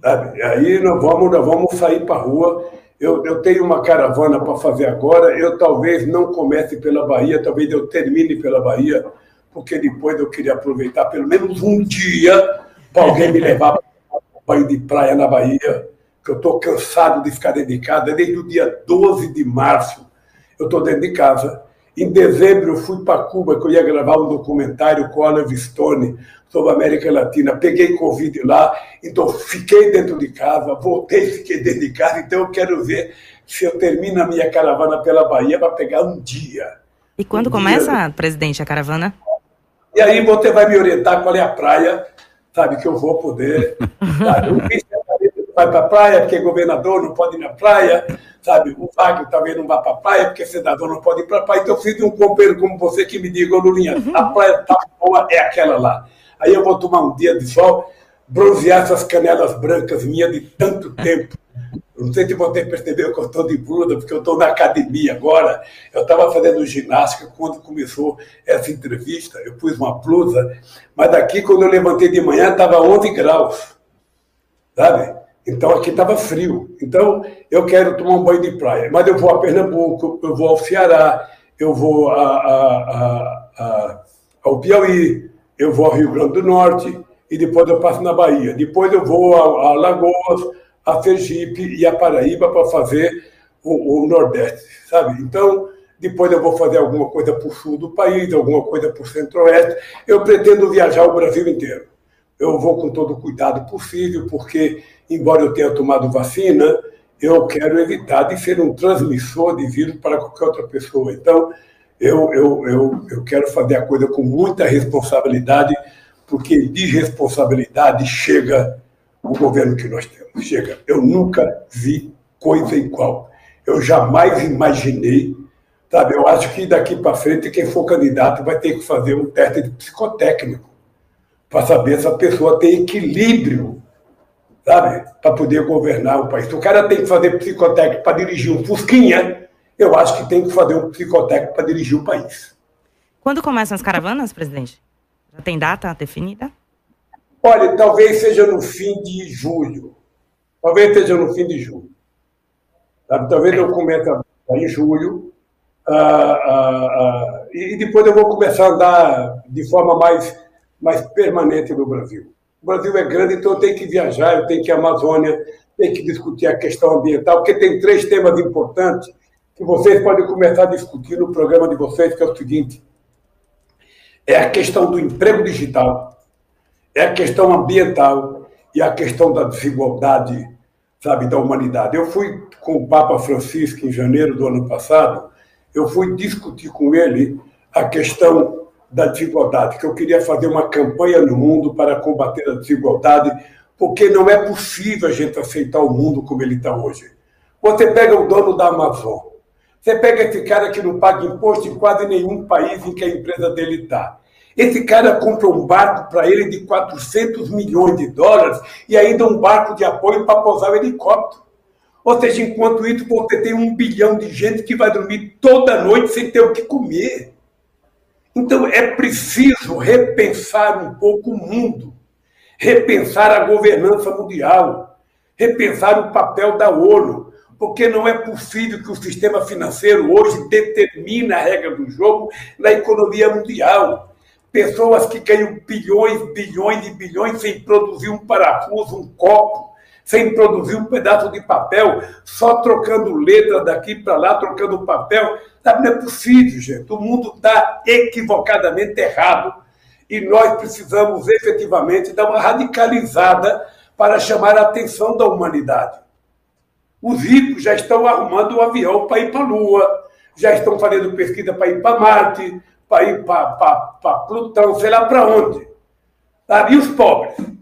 Sabe? Aí nós vamos, nós vamos sair para a rua. Eu, eu tenho uma caravana para fazer agora. Eu talvez não comece pela Bahia, talvez eu termine pela Bahia, porque depois eu queria aproveitar pelo menos um dia para alguém me levar para banho de praia na Bahia, que eu estou cansado de ficar dentro de casa. Desde o dia 12 de março eu estou dentro de casa. Em dezembro eu fui para Cuba, que eu ia gravar um documentário com Oliver Stone sobre a América Latina. Peguei Covid lá, então fiquei dentro de casa, voltei, fiquei dentro de casa. Então eu quero ver se eu termino a minha caravana pela Bahia para pegar um dia. E quando um começa, dia... presidente, a caravana? E aí você vai me orientar qual é a praia, sabe, que eu vou poder. Sabe? O vai para a praia porque governador não pode ir na praia, sabe? O Wagner talvez não vá para a praia porque senador não pode ir para a praia. Então eu fiz um companheiro como você que me diga, Lulinha, a praia tá boa é aquela lá. Aí eu vou tomar um dia de sol, bronzear essas canelas brancas minhas de tanto tempo. Não sei se você percebeu que eu estou de blusa, porque eu estou na academia agora. Eu estava fazendo ginástica quando começou essa entrevista. Eu pus uma blusa, mas daqui, quando eu levantei de manhã, estava 11 graus. Sabe? Então aqui estava frio. Então eu quero tomar um banho de praia. Mas eu vou a Pernambuco, eu vou ao Ceará, eu vou a, a, a, ao Piauí, eu vou ao Rio Grande do Norte e depois eu passo na Bahia. Depois eu vou a, Lagoas, a Sergipe e a Paraíba para fazer o, o, Nordeste, sabe? Então, depois eu vou fazer alguma coisa para o sul do país, alguma coisa para o centro-oeste. Eu pretendo viajar o Brasil inteiro. Eu vou com todo o cuidado possível, porque, embora eu tenha tomado vacina, eu quero evitar de ser um transmissor de vírus para qualquer outra pessoa. Então, eu, eu, eu, eu quero fazer a coisa com muita responsabilidade, porque de responsabilidade chega o governo que nós temos. Chega. Eu nunca vi coisa igual. Eu jamais imaginei Sabe, eu acho que daqui para frente, quem for candidato vai ter que fazer um teste de psicotécnico para saber se a pessoa tem equilíbrio, sabe, para poder governar o país. Se o cara tem que fazer psicotécnico para dirigir um Fusquinha, eu acho que tem que fazer um psicotécnico para dirigir o país. Quando começam as caravanas, presidente? Já tem data definida? Olha, talvez seja no fim de julho. Talvez seja no fim de julho. Sabe? Talvez eu comece em julho ah, ah, ah, e depois eu vou começar a andar de forma mais, mais permanente no Brasil. O Brasil é grande, então eu tenho que viajar, eu tenho que ir à Amazônia, tenho que discutir a questão ambiental, porque tem três temas importantes que vocês podem começar a discutir no programa de vocês, que é o seguinte: é a questão do emprego digital, é a questão ambiental e a questão da desigualdade, sabe, da humanidade. Eu fui com o Papa Francisco em janeiro do ano passado eu fui discutir com ele a questão da desigualdade, que eu queria fazer uma campanha no mundo para combater a desigualdade, porque não é possível a gente aceitar o mundo como ele está hoje. Você pega o dono da Amazon, você pega esse cara que não paga imposto em quase nenhum país em que a empresa dele está. Esse cara compra um barco para ele de 400 milhões de dólares e ainda um barco de apoio para pousar o helicóptero. Ou seja, enquanto isso, você tem um bilhão de gente que vai dormir toda noite sem ter o que comer. Então, é preciso repensar um pouco o mundo, repensar a governança mundial, repensar o papel da ONU, porque não é possível que o sistema financeiro hoje determine a regra do jogo na economia mundial. Pessoas que ganham bilhões, bilhões e bilhões sem produzir um parafuso, um copo, sem produzir um pedaço de papel, só trocando letra daqui para lá, trocando papel. Não é possível, gente. O mundo está equivocadamente errado. E nós precisamos efetivamente dar uma radicalizada para chamar a atenção da humanidade. Os ricos já estão arrumando um avião para ir para a Lua, já estão fazendo pesquisa para ir para Marte, para ir para Plutão, sei lá para onde. E os pobres?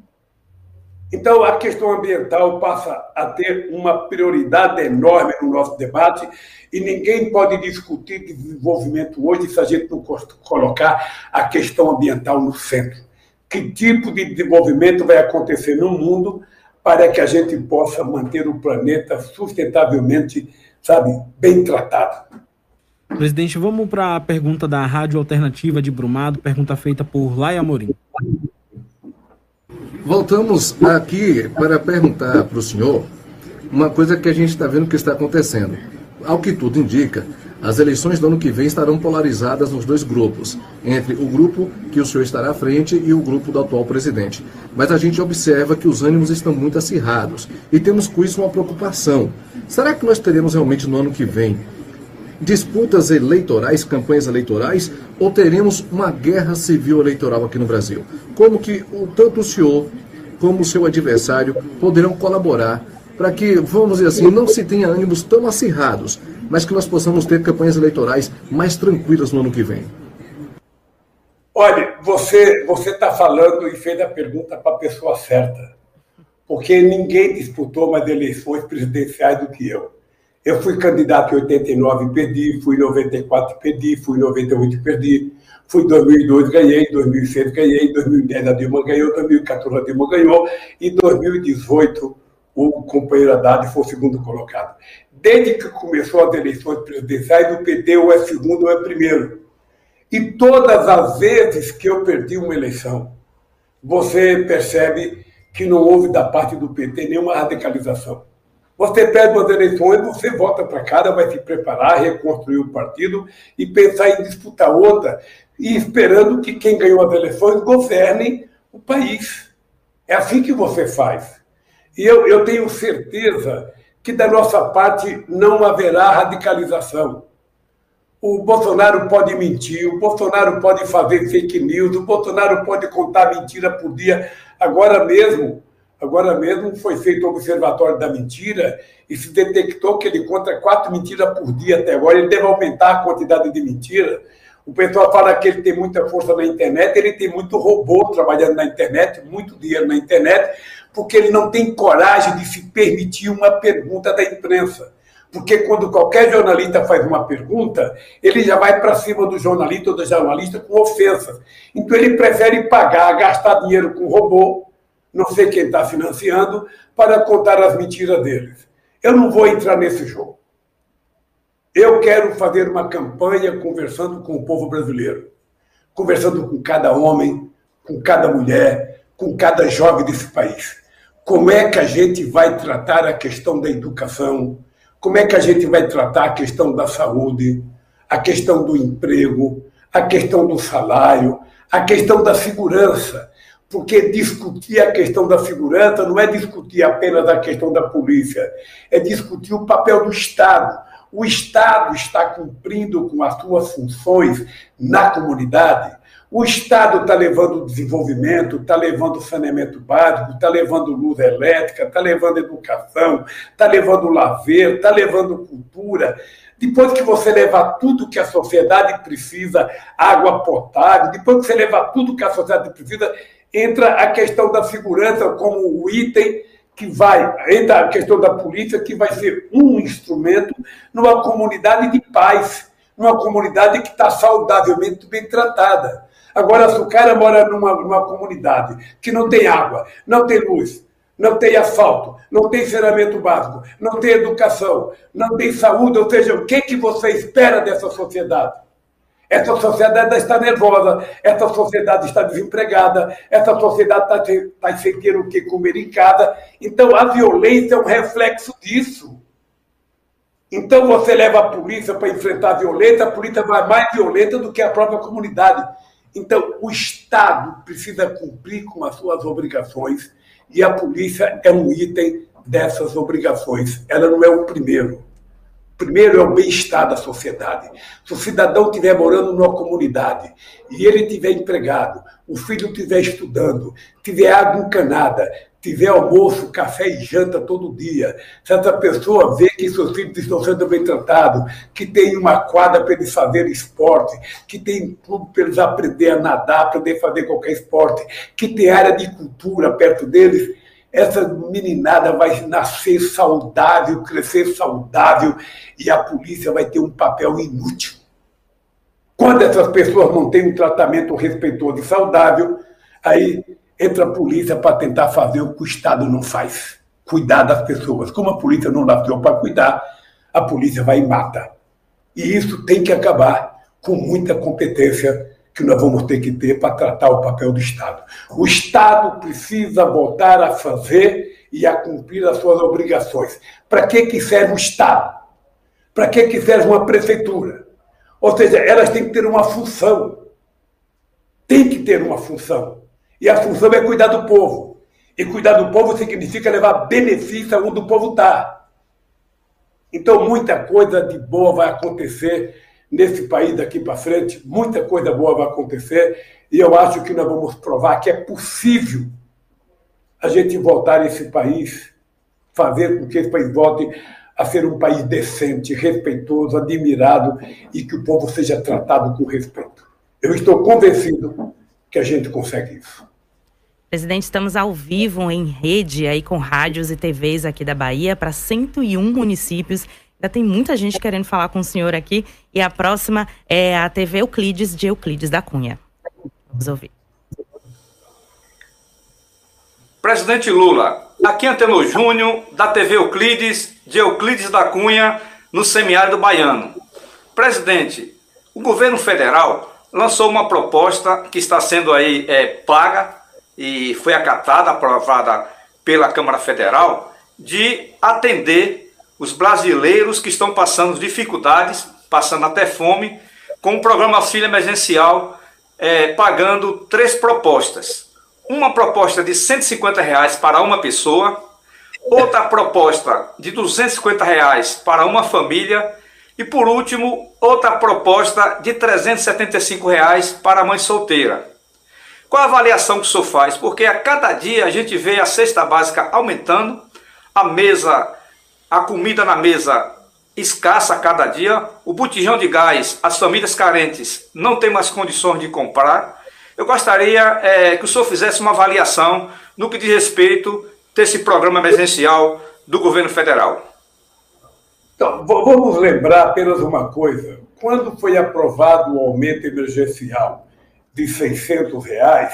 Então, a questão ambiental passa a ter uma prioridade enorme no nosso debate e ninguém pode discutir desenvolvimento hoje se a gente não colocar a questão ambiental no centro. Que tipo de desenvolvimento vai acontecer no mundo para que a gente possa manter o planeta sustentavelmente, sabe, bem tratado? Presidente, vamos para a pergunta da Rádio Alternativa de Brumado, pergunta feita por Laia Morim. Voltamos aqui para perguntar para o senhor uma coisa que a gente está vendo que está acontecendo. Ao que tudo indica, as eleições do ano que vem estarão polarizadas nos dois grupos, entre o grupo que o senhor estará à frente e o grupo do atual presidente. Mas a gente observa que os ânimos estão muito acirrados e temos com isso uma preocupação. Será que nós teremos realmente no ano que vem disputas eleitorais, campanhas eleitorais, ou teremos uma guerra civil eleitoral aqui no Brasil? Como que o, tanto o senhor como o seu adversário poderão colaborar para que, vamos dizer assim, não se tenha ânimos tão acirrados, mas que nós possamos ter campanhas eleitorais mais tranquilas no ano que vem? Olha, você você está falando e fez a pergunta para a pessoa certa, porque ninguém disputou mais eleições presidenciais do que eu. Eu fui candidato em 89 e perdi, fui em 94 e perdi, fui em 98 e perdi, fui em 2002 ganhei, em 2006 ganhei, em 2010 a Dilma ganhou, em 2014 a Dilma ganhou, e em 2018 o companheiro Haddad foi o segundo colocado. Desde que começou as eleições presidenciais, o PT ou é segundo ou é primeiro. E todas as vezes que eu perdi uma eleição, você percebe que não houve da parte do PT nenhuma radicalização. Você perde umas eleições, você volta para casa, vai se preparar, reconstruir o partido e pensar em disputar outra, e esperando que quem ganhou as eleições governe o país. É assim que você faz. E eu, eu tenho certeza que da nossa parte não haverá radicalização. O Bolsonaro pode mentir, o Bolsonaro pode fazer fake news, o Bolsonaro pode contar mentira por dia. Agora mesmo, agora mesmo foi feito o observatório da mentira e se detectou que ele conta quatro mentiras por dia até agora. Ele deve aumentar a quantidade de mentiras. O pessoal fala que ele tem muita força na internet, ele tem muito robô trabalhando na internet, muito dinheiro na internet, porque ele não tem coragem de se permitir uma pergunta da imprensa. Porque quando qualquer jornalista faz uma pergunta, ele já vai para cima do jornalista ou do jornalista com ofensas. Então ele prefere pagar, gastar dinheiro com robô, não sei quem está financiando, para contar as mentiras deles. Eu não vou entrar nesse jogo. Eu quero fazer uma campanha conversando com o povo brasileiro, conversando com cada homem, com cada mulher, com cada jovem desse país. Como é que a gente vai tratar a questão da educação? Como é que a gente vai tratar a questão da saúde, a questão do emprego, a questão do salário, a questão da segurança? Porque discutir a questão da segurança não é discutir apenas a questão da polícia, é discutir o papel do Estado. O Estado está cumprindo com as suas funções na comunidade. O Estado está levando desenvolvimento, está levando saneamento básico, está levando luz elétrica, está levando educação, está levando lazer, está levando cultura. Depois que você levar tudo que a sociedade precisa, água potável, depois que você levar tudo que a sociedade precisa, entra a questão da segurança como o item que vai, entra a questão da polícia, que vai ser um instrumento numa comunidade de paz, numa comunidade que está saudavelmente bem tratada. Agora, se o cara mora numa, numa comunidade que não tem água, não tem luz, não tem asfalto, não tem saneamento básico, não tem educação, não tem saúde, ou seja, o que, que você espera dessa sociedade? Essa sociedade está nervosa, essa sociedade está desempregada, essa sociedade está, está sem ter o que comer em casa. Então, a violência é um reflexo disso. Então, você leva a polícia para enfrentar a violência, a polícia vai mais violenta do que a própria comunidade. Então, o Estado precisa cumprir com as suas obrigações e a polícia é um item dessas obrigações. Ela não é o primeiro. Primeiro é o bem-estar da sociedade. Se o cidadão estiver morando numa comunidade e ele estiver empregado, o filho estiver estudando, tiver água encanada, tiver almoço, café e janta todo dia, se essa pessoa vê que seus filhos estão sendo bem tratados, que tem uma quadra para eles fazerem esporte, que tem clube para eles aprender a nadar, poder fazer qualquer esporte, que tem área de cultura perto deles, essa meninada vai nascer saudável, crescer saudável e a polícia vai ter um papel inútil. Quando essas pessoas não têm um tratamento respeitoso e saudável, aí entra a polícia para tentar fazer o que o Estado não faz: cuidar das pessoas. Como a polícia não nasceu para cuidar, a polícia vai e mata. E isso tem que acabar com muita competência que nós vamos ter que ter para tratar o papel do Estado. O Estado precisa voltar a fazer e a cumprir as suas obrigações. Para que, que serve o Estado? Para que, que serve uma prefeitura? Ou seja, elas têm que ter uma função. Tem que ter uma função. E a função é cuidar do povo. E cuidar do povo significa levar benefício onde o povo está. Então, muita coisa de boa vai acontecer nesse país daqui para frente, muita coisa boa vai acontecer e eu acho que nós vamos provar que é possível a gente voltar esse país, fazer com que esse país volte a ser um país decente, respeitoso, admirado e que o povo seja tratado com respeito. Eu estou convencido que a gente consegue isso. Presidente, estamos ao vivo em rede aí com rádios e TVs aqui da Bahia para 101 municípios Ainda tem muita gente querendo falar com o senhor aqui. E a próxima é a TV Euclides, de Euclides da Cunha. Vamos ouvir. Presidente Lula, aqui é Antenor Júnior, da TV Euclides, de Euclides da Cunha, no semiárido baiano. Presidente, o governo federal lançou uma proposta que está sendo aí é, paga e foi acatada, aprovada pela Câmara Federal, de atender os brasileiros que estão passando dificuldades, passando até fome, com o programa Auxílio Emergencial é, pagando três propostas. Uma proposta de 150 reais para uma pessoa, outra proposta de 250 reais para uma família E por último, outra proposta de 375 reais para a mãe solteira. Qual a avaliação que o senhor faz? Porque a cada dia a gente vê a cesta básica aumentando, a mesa, a comida na mesa escassa a cada dia, o botijão de gás, as famílias carentes não têm mais condições de comprar. Eu gostaria é, que o senhor fizesse uma avaliação no que diz respeito desse programa emergencial do governo federal. Então, vamos lembrar apenas uma coisa. Quando foi aprovado o aumento emergencial de 600 reais,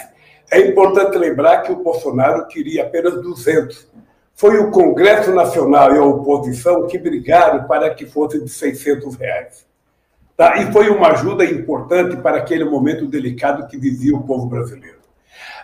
é importante lembrar que o Bolsonaro queria apenas 200. Foi o Congresso Nacional e a oposição que brigaram para que fosse de 600 reais. Tá? E foi uma ajuda importante para aquele momento delicado que vivia o povo brasileiro.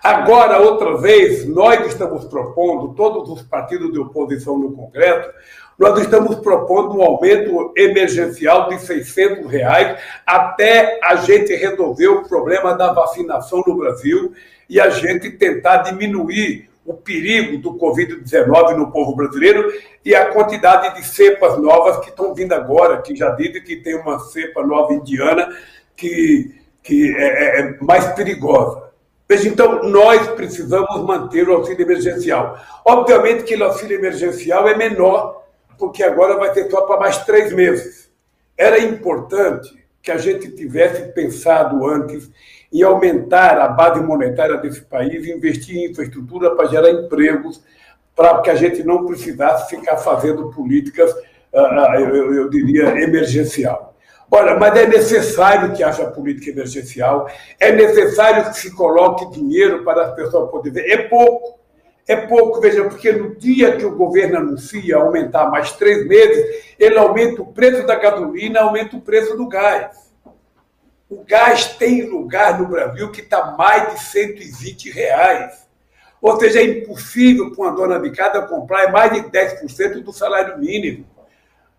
Agora, outra vez, nós estamos propondo, todos os partidos de oposição no Congresso, nós estamos propondo um aumento emergencial de 600 reais até a gente resolver o problema da vacinação no Brasil e a gente tentar diminuir o perigo do Covid-19 no povo brasileiro e a quantidade de cepas novas que estão vindo agora, que já dizem que tem uma cepa nova indiana que, que é, é, é mais perigosa. Veja, então, nós precisamos manter o auxílio emergencial. Obviamente que o auxílio emergencial é menor porque agora vai ter só para mais três meses. Era importante que a gente tivesse pensado antes em aumentar a base monetária desse país, investir em infraestrutura para gerar empregos, para que a gente não precisasse ficar fazendo políticas, ah, ah, eu, eu diria, emergencial. Olha, mas é necessário que haja política emergencial, é necessário que se coloque dinheiro para as pessoas poderem ver. É pouco, é pouco, veja, porque no dia que o governo anuncia aumentar mais três meses, ele aumenta o preço da gasolina, aumenta o preço do gás. O gás tem lugar no Brasil que está mais de 120 reais. Ou seja, é impossível para uma dona de casa comprar mais de 10% do salário mínimo.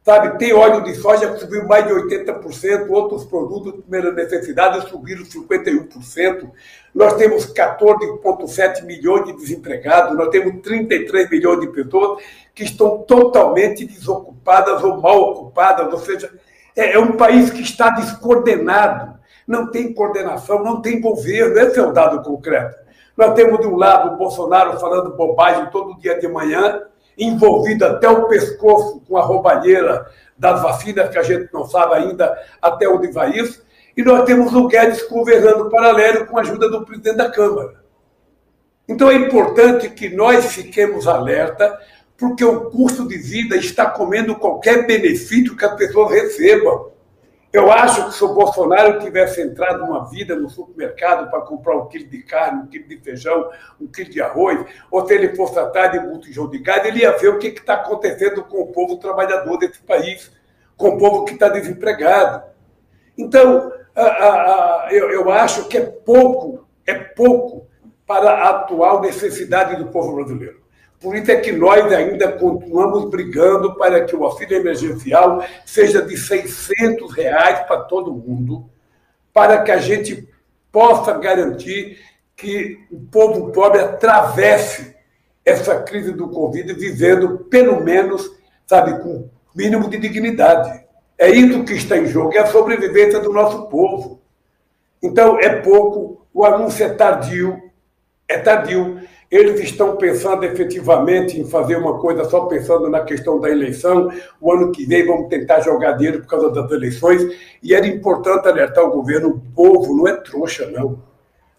Sabe, tem óleo de soja que subiu mais de 80%, outros produtos de primeira necessidade subiram 51%. Nós temos 14,7 milhões de desempregados, nós temos 33 milhões de pessoas que estão totalmente desocupadas ou mal ocupadas, ou seja, é, é um país que está descoordenado, não tem coordenação, não tem governo, esse é o dado concreto. Nós temos de um lado o Bolsonaro falando bobagem todo dia de manhã, envolvido até o pescoço com a roubalheira das vacinas, que a gente não sabe ainda até onde vai isso. E nós temos o Guedes governando paralelo com a ajuda do presidente da Câmara. Então é importante que nós fiquemos alerta, porque o custo de vida está comendo qualquer benefício que as pessoas recebam. Eu acho que se o Bolsonaro tivesse entrado numa vida no supermercado para comprar um quilo de carne, um quilo de feijão, um quilo de arroz, ou se ele fosse atrás de botijão de ele ia ver o que está acontecendo com o povo trabalhador desse país, com o povo que está desempregado. Então, a, a, a, eu, eu acho que é pouco, é pouco para a atual necessidade do povo brasileiro. Por isso é que nós ainda continuamos brigando para que o auxílio emergencial seja de 600 reais para todo mundo, para que a gente possa garantir que o povo pobre atravesse essa crise do Covid vivendo, pelo menos, sabe, com mínimo de dignidade. É isso que está em jogo, é a sobrevivência do nosso povo. Então, é pouco, o anúncio é tardio, é tardio eles estão pensando efetivamente em fazer uma coisa só pensando na questão da eleição. O ano que vem vamos tentar jogar dinheiro por causa das eleições. E era importante alertar o governo: o povo não é trouxa, não.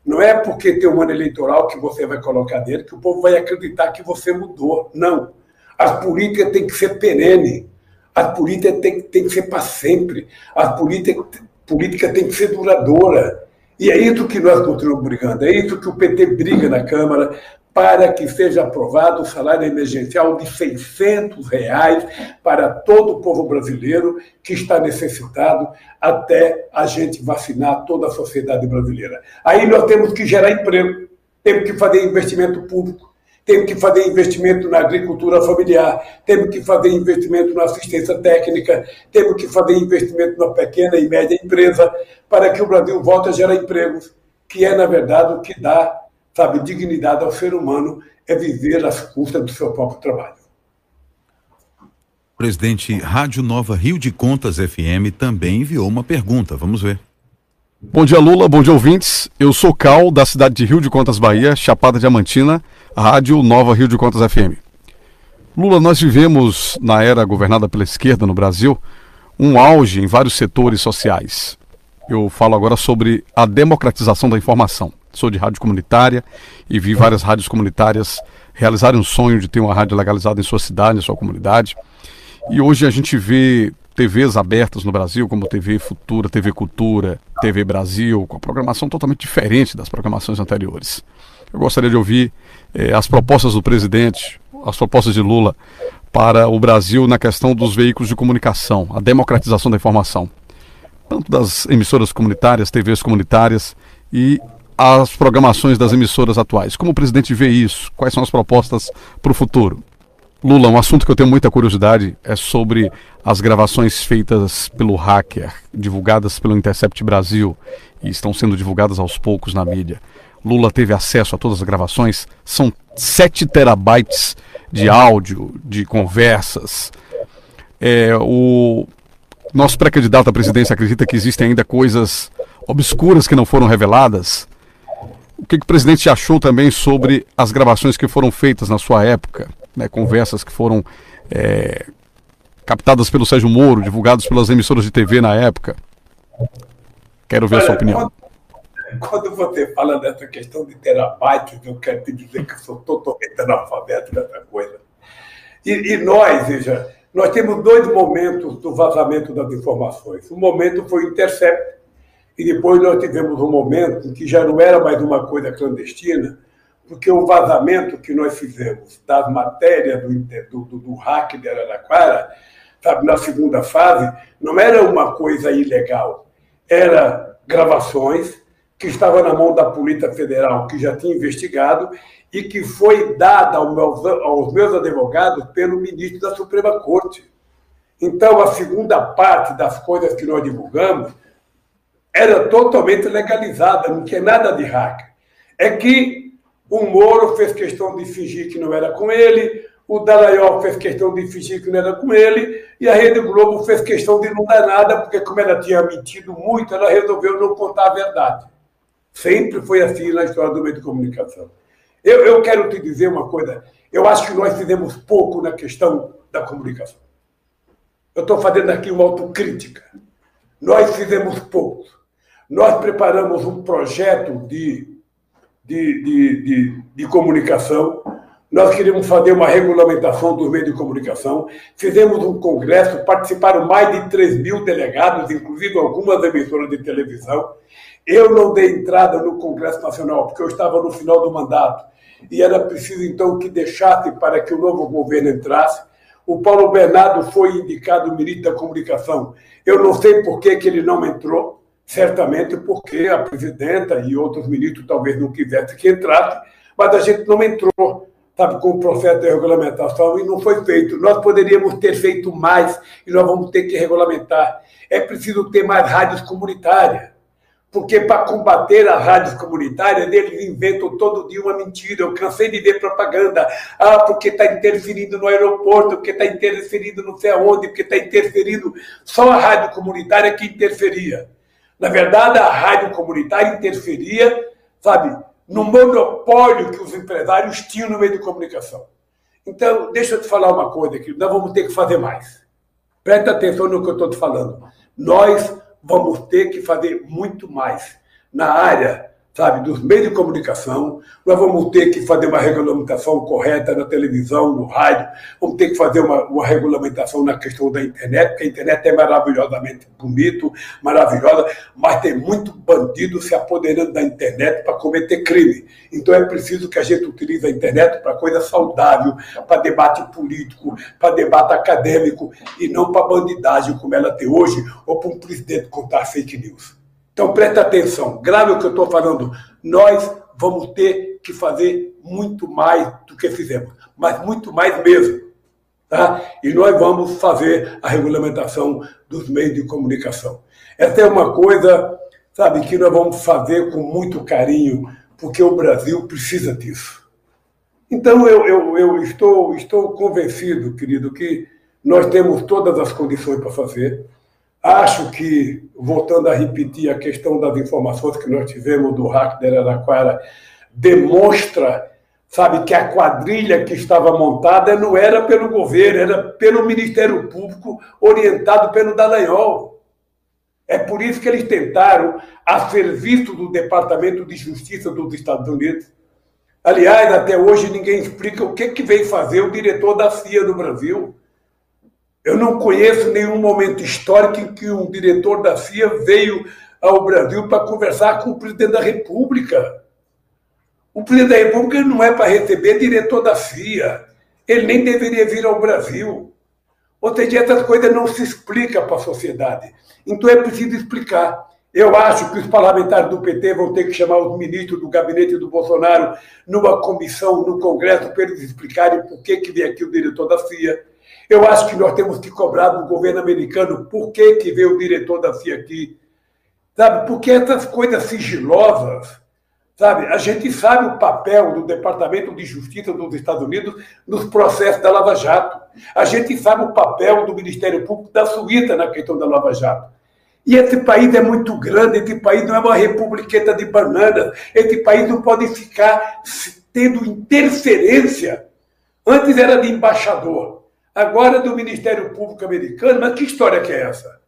Não é porque tem um ano eleitoral que você vai colocar dentro que o povo vai acreditar que você mudou. Não. As políticas têm que ser perene. As políticas têm, têm que ser para sempre. As políticas, política tem que ser duradoura. E é isso que nós continuamos brigando, é isso que o PT briga na Câmara, para que seja aprovado o salário emergencial de 600 reais para todo o povo brasileiro que está necessitado até a gente vacinar toda a sociedade brasileira. Aí nós temos que gerar emprego, temos que fazer investimento público, temos que fazer investimento na agricultura familiar, temos que fazer investimento na assistência técnica, temos que fazer investimento na pequena e média empresa para que o Brasil volte a gerar empregos, que é, na verdade, o que dá Sabe, dignidade ao ser humano é viver às custas do seu próprio trabalho. Presidente Rádio Nova Rio de Contas FM também enviou uma pergunta. Vamos ver. Bom dia, Lula. Bom dia, ouvintes. Eu sou Cal, da cidade de Rio de Contas, Bahia, Chapada Diamantina, Rádio Nova Rio de Contas FM. Lula, nós vivemos, na era governada pela esquerda no Brasil, um auge em vários setores sociais. Eu falo agora sobre a democratização da informação. Sou de rádio comunitária e vi várias rádios comunitárias realizarem um sonho de ter uma rádio legalizada em sua cidade, em sua comunidade. E hoje a gente vê TVs abertas no Brasil, como TV Futura, TV Cultura, TV Brasil, com a programação totalmente diferente das programações anteriores. Eu gostaria de ouvir eh, as propostas do presidente, as propostas de Lula para o Brasil na questão dos veículos de comunicação, a democratização da informação, tanto das emissoras comunitárias, TVs comunitárias e as programações das emissoras atuais. Como o presidente vê isso? Quais são as propostas para o futuro? Lula, um assunto que eu tenho muita curiosidade é sobre as gravações feitas pelo hacker, divulgadas pelo Intercept Brasil e estão sendo divulgadas aos poucos na mídia. Lula teve acesso a todas as gravações, são 7 terabytes de áudio, de conversas. É, o nosso pré-candidato à presidência acredita que existem ainda coisas obscuras que não foram reveladas. O que, que o presidente achou também sobre as gravações que foram feitas na sua época? né, conversas que foram é, captadas pelo Sérgio Moro, divulgadas pelas emissoras de TV na época. Quero ver Olha, a sua opinião. Quando, quando, você fala dessa questão de terabytes, eu quero te dizer que eu sou totalmente analfabeto dessa coisa. E, e nós, veja, nós temos dois momentos do vazamento das informações. Um momento foi o intercept, e depois nós tivemos um momento em que já não era mais uma coisa clandestina, porque o vazamento que nós fizemos das matérias do, do, do hack de Araraquara, sabe, na segunda fase, não era uma coisa ilegal, era gravações que estavam na mão da Polícia Federal, que já tinha investigado, e que foi dada aos meus advogados pelo ministro da Suprema Corte. Então, a segunda parte das coisas que nós divulgamos era totalmente legalizada, não tinha nada de hack. É que o Moro fez questão de fingir que não era com ele, o Dallagnol fez questão de fingir que não era com ele, e a Rede Globo fez questão de não dar nada, porque como ela tinha mentido muito, ela resolveu não contar a verdade. Sempre foi assim na história do meio de comunicação. Eu, eu quero te dizer uma coisa, eu acho que nós fizemos pouco na questão da comunicação. Eu estou fazendo aqui uma autocrítica. Nós fizemos pouco. Nós preparamos um projeto de de, de, de, de comunicação. Nós queríamos fazer uma regulamentação dos meios de comunicação. Fizemos um congresso, participaram mais de 3 mil delegados, inclusive algumas emissoras de televisão. Eu não dei entrada no Congresso Nacional, porque eu estava no final do mandato. E era preciso, então, que deixasse para que o novo governo entrasse. O Paulo Bernardo foi indicado ministro da Comunicação. Eu não sei por que, que ele não entrou certamente porque a presidenta e outros ministros talvez não quisessem que entrasse, mas a gente não entrou, sabe, com o processo de regulamentação e não foi feito. Nós poderíamos ter feito mais e nós vamos ter que regulamentar. É preciso ter mais rádios comunitárias, porque para combater as rádios comunitárias, eles inventam todo dia uma mentira. Eu cansei de ver propaganda. Ah, porque está interferindo no aeroporto, porque está interferindo não sei aonde, porque está interferindo. Só a rádio comunitária que interferia. Na verdade, a rádio comunitária interferia, sabe, no monopólio que os empresários tinham no meio de comunicação. Então, deixa eu te falar uma coisa aqui, nós vamos ter que fazer mais. Presta atenção no que eu estou te falando. Nós vamos ter que fazer muito mais na área sabe, dos meios de comunicação. Nós vamos ter que fazer uma regulamentação correta na televisão, no rádio, vamos ter que fazer uma, uma regulamentação na questão da internet, porque a internet é maravilhosamente bonito, maravilhosa, mas tem muito bandido se apoderando da internet para cometer crime. Então é preciso que a gente utilize a internet para coisa saudável, para debate político, para debate acadêmico e não para bandidagem como ela tem hoje, ou para um presidente contar fake news. Então presta atenção, grave o que eu estou falando. Nós vamos ter que fazer muito mais do que fizemos, mas muito mais mesmo. Tá? E nós vamos fazer a regulamentação dos meios de comunicação. Essa é uma coisa, sabe, que nós vamos fazer com muito carinho, porque o Brasil precisa disso. Então eu, eu, eu estou, estou convencido, querido, que nós temos todas as condições para fazer. Acho que, voltando a repetir a questão das informações que nós tivemos do hack da Araraquara, demonstra, sabe, que a quadrilha que estava montada não era pelo governo, era pelo Ministério Público, orientado pelo Dallagnol. É por isso que eles tentaram, a serviço do Departamento de Justiça dos Estados Unidos. Aliás, até hoje ninguém explica o que, que veio fazer o diretor da CIA no Brasil. Eu não conheço nenhum momento histórico em que um diretor da CIA veio ao Brasil para conversar com o presidente da República. O presidente da República não é para receber diretor da CIA. Ele nem deveria vir ao Brasil. Ou seja, essas coisas não se explicam para a sociedade. Então é preciso explicar. Eu acho que os parlamentares do PT vão ter que chamar os ministros do gabinete do Bolsonaro numa comissão no Congresso para eles explicarem por que, que vem aqui o diretor da CIA eu acho que nós temos que cobrar do governo americano por que, que veio o diretor da CIA aqui. Sabe? Porque essas coisas sigilosas, sabe? A gente sabe o papel do Departamento de Justiça dos Estados Unidos nos processos da Lava Jato. A gente sabe o papel do Ministério Público da Suíça na questão da Lava Jato. E esse país é muito grande, esse país não é uma republiqueta de bananas, esse país não pode ficar tendo interferência. Antes era de embaixador, agora do Ministério Público americano, mas que história que é essa?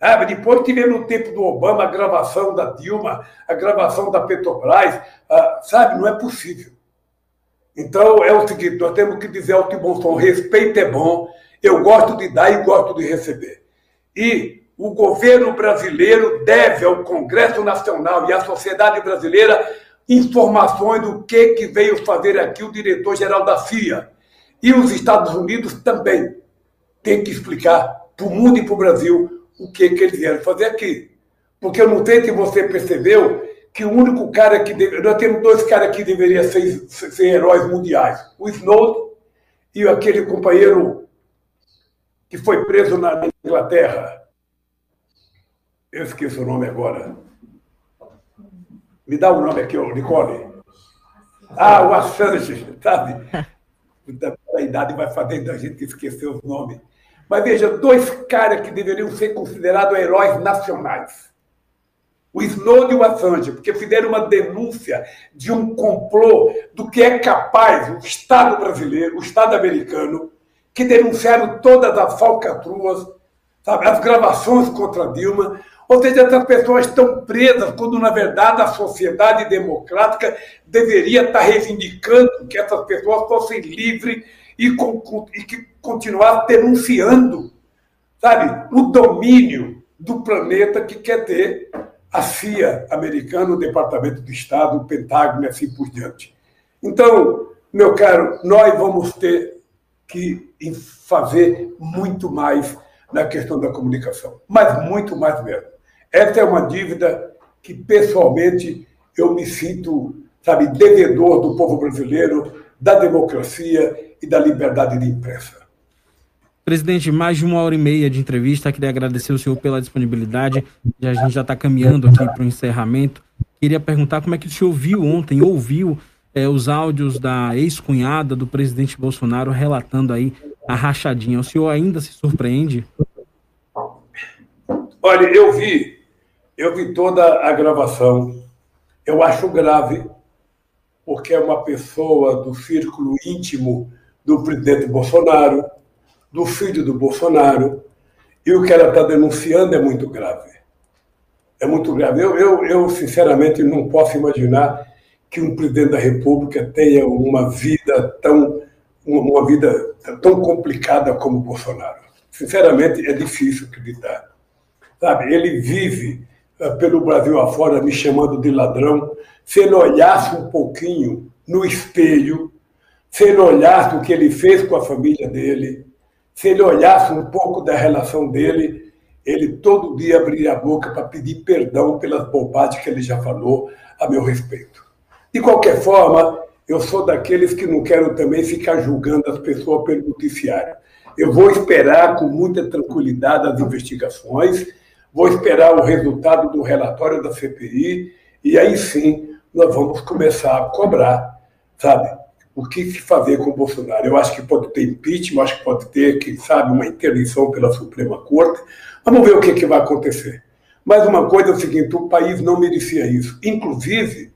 Ah, depois tivemos no tempo do Obama a gravação da Dilma, a gravação da Petrobras, ah, sabe? Não é possível. Então é o seguinte: nós temos que dizer ao que bom som: respeito é bom, eu gosto de dar e gosto de receber. E o governo brasileiro deve ao Congresso Nacional e à sociedade brasileira informações do que, que veio fazer aqui o diretor-geral da FIA e os Estados Unidos também têm que explicar para o mundo e para o Brasil o que, que eles vieram fazer aqui. Porque eu não sei se você percebeu que o único cara que. Deve... Nós temos dois caras que deveriam ser, ser heróis mundiais: o Snowden e aquele companheiro que foi preso na Inglaterra. Eu esqueço o nome agora. Me dá o nome aqui, Nicole. Ah, o Assange, sabe? da, da idade vai fazendo a gente esquecer os nomes. Mas veja, dois caras que deveriam ser considerados heróis nacionais. O Snowden e o Assange, porque fizeram uma denúncia de um complô do que é capaz o Estado brasileiro, o Estado americano, que denunciaram todas as falcatruas, sabe, as gravações contra Dilma, ou seja, essas pessoas estão presas quando, na verdade, a sociedade democrática deveria estar reivindicando que essas pessoas fossem livres e, e que continuassem denunciando, sabe, o domínio do planeta que quer ter a CIA americana, o Departamento de Estado, o Pentágono e assim por diante. Então, meu caro, nós vamos ter que fazer muito mais na questão da comunicação, mas muito mais mesmo. Essa é uma dívida que, pessoalmente, eu me sinto, sabe, devedor do povo brasileiro, da democracia e da liberdade de imprensa. Presidente, mais de uma hora e meia de entrevista. Queria agradecer o senhor pela disponibilidade. A gente já está caminhando aqui para o encerramento. Queria perguntar como é que o senhor viu ontem, ouviu é, os áudios da ex-cunhada do presidente Bolsonaro relatando aí a rachadinha. O senhor ainda se surpreende? Olha, eu vi eu vi toda a gravação. Eu acho grave, porque é uma pessoa do círculo íntimo do presidente Bolsonaro, do filho do Bolsonaro, e o que ela está denunciando é muito grave. É muito grave. Eu, eu, eu, sinceramente, não posso imaginar que um presidente da República tenha uma vida tão, uma vida tão complicada como Bolsonaro. Sinceramente, é difícil acreditar. Sabe, ele vive eh, pelo Brasil afora me chamando de ladrão, se ele olhasse um pouquinho no espelho, se ele olhasse o que ele fez com a família dele, se ele olhasse um pouco da relação dele, ele todo dia abriria a boca para pedir perdão pelas bobagens que ele já falou a meu respeito. De qualquer forma, eu sou daqueles que não quero também ficar julgando as pessoas pelo noticiário. Eu vou esperar com muita tranquilidade as investigações Vou esperar o resultado do relatório da CPI e aí sim nós vamos começar a cobrar, sabe? O que se fazer com o Bolsonaro. Eu acho que pode ter impeachment, acho que pode ter, quem sabe, uma interdição pela Suprema Corte. Vamos ver o que, que vai acontecer. Mas uma coisa é o seguinte: o país não merecia isso. Inclusive,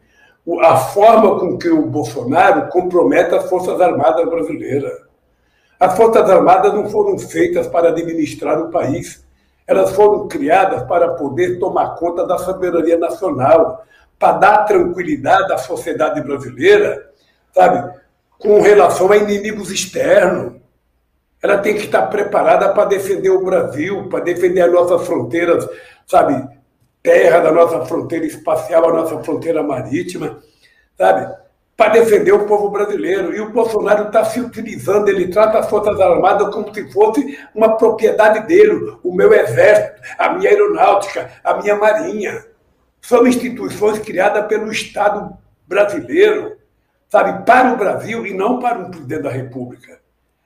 a forma com que o Bolsonaro compromete as Forças Armadas brasileiras. As Forças Armadas não foram feitas para administrar o país. Elas foram criadas para poder tomar conta da soberania nacional, para dar tranquilidade à sociedade brasileira, sabe, com relação a inimigos externos. Ela tem que estar preparada para defender o Brasil, para defender as nossas fronteiras, sabe, terra, da nossa fronteira espacial, a nossa fronteira marítima, sabe? Para defender o povo brasileiro. E o Bolsonaro está se utilizando, ele trata as Forças Armadas como se fosse uma propriedade dele, o meu exército, a minha aeronáutica, a minha marinha. São instituições criadas pelo Estado brasileiro, sabe, para o Brasil e não para um presidente da República.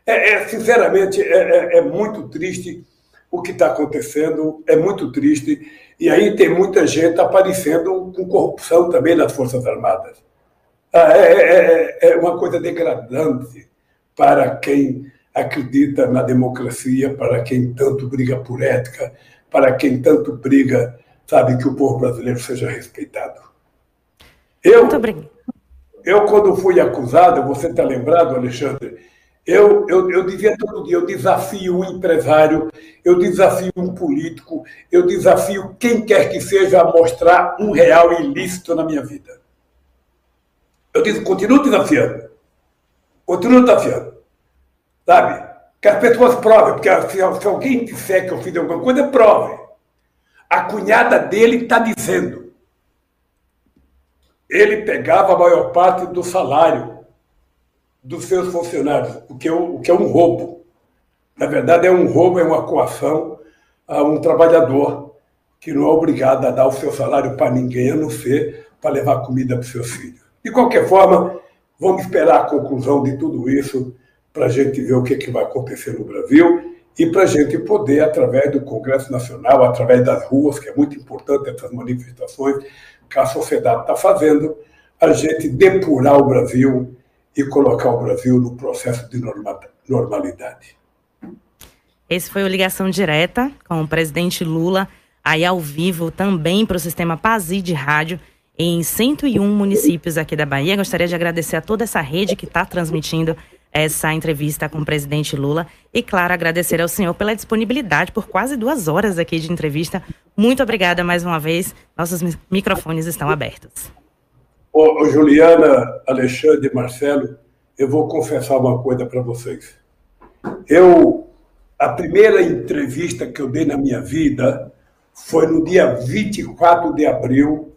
É, é sinceramente, é, é, é muito triste o que está acontecendo, é muito triste. E aí tem muita gente aparecendo com corrupção também nas Forças Armadas. Ah, é, é, é, é uma coisa degradante para quem acredita na democracia, para quem tanto briga por ética, para quem tanto briga, sabe, que o povo brasileiro seja respeitado. Eu, Muito obrigado. Eu, quando fui acusado, você está lembrado, Alexandre, eu, eu, eu dizia todo dia, eu desafio um empresário, eu desafio um político, eu desafio quem quer que seja a mostrar um real ilícito na minha vida. Eu digo, continuo desafiando. Continuo desafiando. Sabe? Que as pessoas provem, porque se, se alguém disser que eu fiz alguma coisa, prove. A cunhada dele está dizendo. Ele pegava a maior parte do salário dos seus funcionários, o que, é, o que é um roubo. Na verdade, é um roubo, é uma coação a um trabalhador que não é obrigado a dar o seu salário para ninguém, a não ser para levar comida para os seus filhos. De qualquer forma, vamos esperar a conclusão de tudo isso para a gente ver o que, é que vai acontecer no Brasil e para a gente poder, através do Congresso Nacional, através das ruas, que é muito importante essas manifestações que a sociedade está fazendo, a gente depurar o Brasil e colocar o Brasil no processo de normalidade. Esse foi o Ligação Direta com o presidente Lula, aí ao vivo também para o sistema Pazi de rádio em 101 municípios aqui da Bahia. Gostaria de agradecer a toda essa rede que está transmitindo essa entrevista com o presidente Lula. E, claro, agradecer ao senhor pela disponibilidade por quase duas horas aqui de entrevista. Muito obrigada mais uma vez. Nossos microfones estão abertos. Ô, ô, Juliana, Alexandre, Marcelo, eu vou confessar uma coisa para vocês. Eu, a primeira entrevista que eu dei na minha vida foi no dia 24 de abril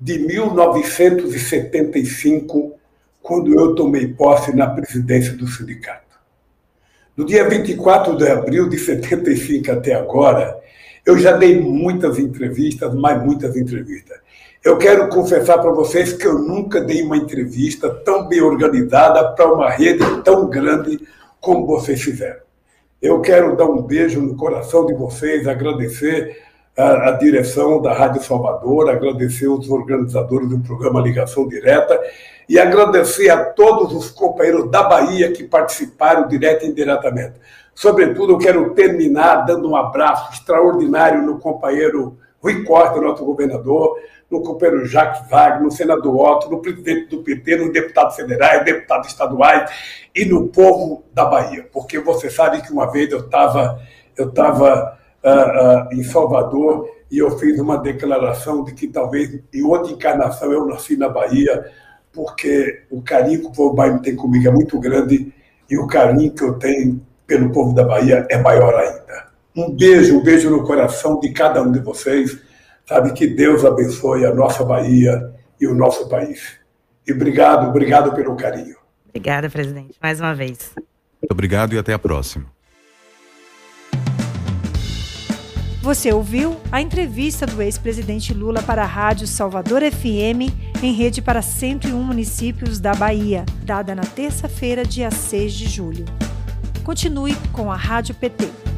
de 1975, quando eu tomei posse na presidência do sindicato. Do dia 24 de abril de 75 até agora, eu já dei muitas entrevistas, mais muitas entrevistas. Eu quero confessar para vocês que eu nunca dei uma entrevista tão bem organizada para uma rede tão grande como vocês fizeram. Eu quero dar um beijo no coração de vocês, agradecer a, a, direção da Rádio Salvador, agradecer os organizadores do programa Ligação Direta e agradecer a todos os companheiros da Bahia que participaram direto e indiretamente. Sobretudo, eu quero terminar dando um abraço extraordinário no companheiro Rui Costa, nosso governador, no companheiro Jacques Wagner, no senador Otto, no presidente do PT, no deputado federal, deputados estaduais e no povo da Bahia. Porque você sabe que uma vez eu estava eu tava, uh, uh, em Salvador e eu fiz uma declaração de que talvez em outra encarnação eu nasci na Bahia, porque o carinho que o povo baiano tem comigo é muito grande e o carinho que eu tenho pelo povo da Bahia é maior ainda. Um beijo, um beijo no coração de cada um de vocês. Sabe que Deus abençoe a nossa Bahia e o nosso país. E obrigado, obrigado pelo carinho. Obrigada, presidente, mais uma vez. Muito obrigado e até a próxima. Você ouviu a entrevista do ex-presidente Lula para a Rádio Salvador FM, em rede para 101 municípios da Bahia, dada na terça-feira, dia 6 de julho. Continue com a Rádio PT.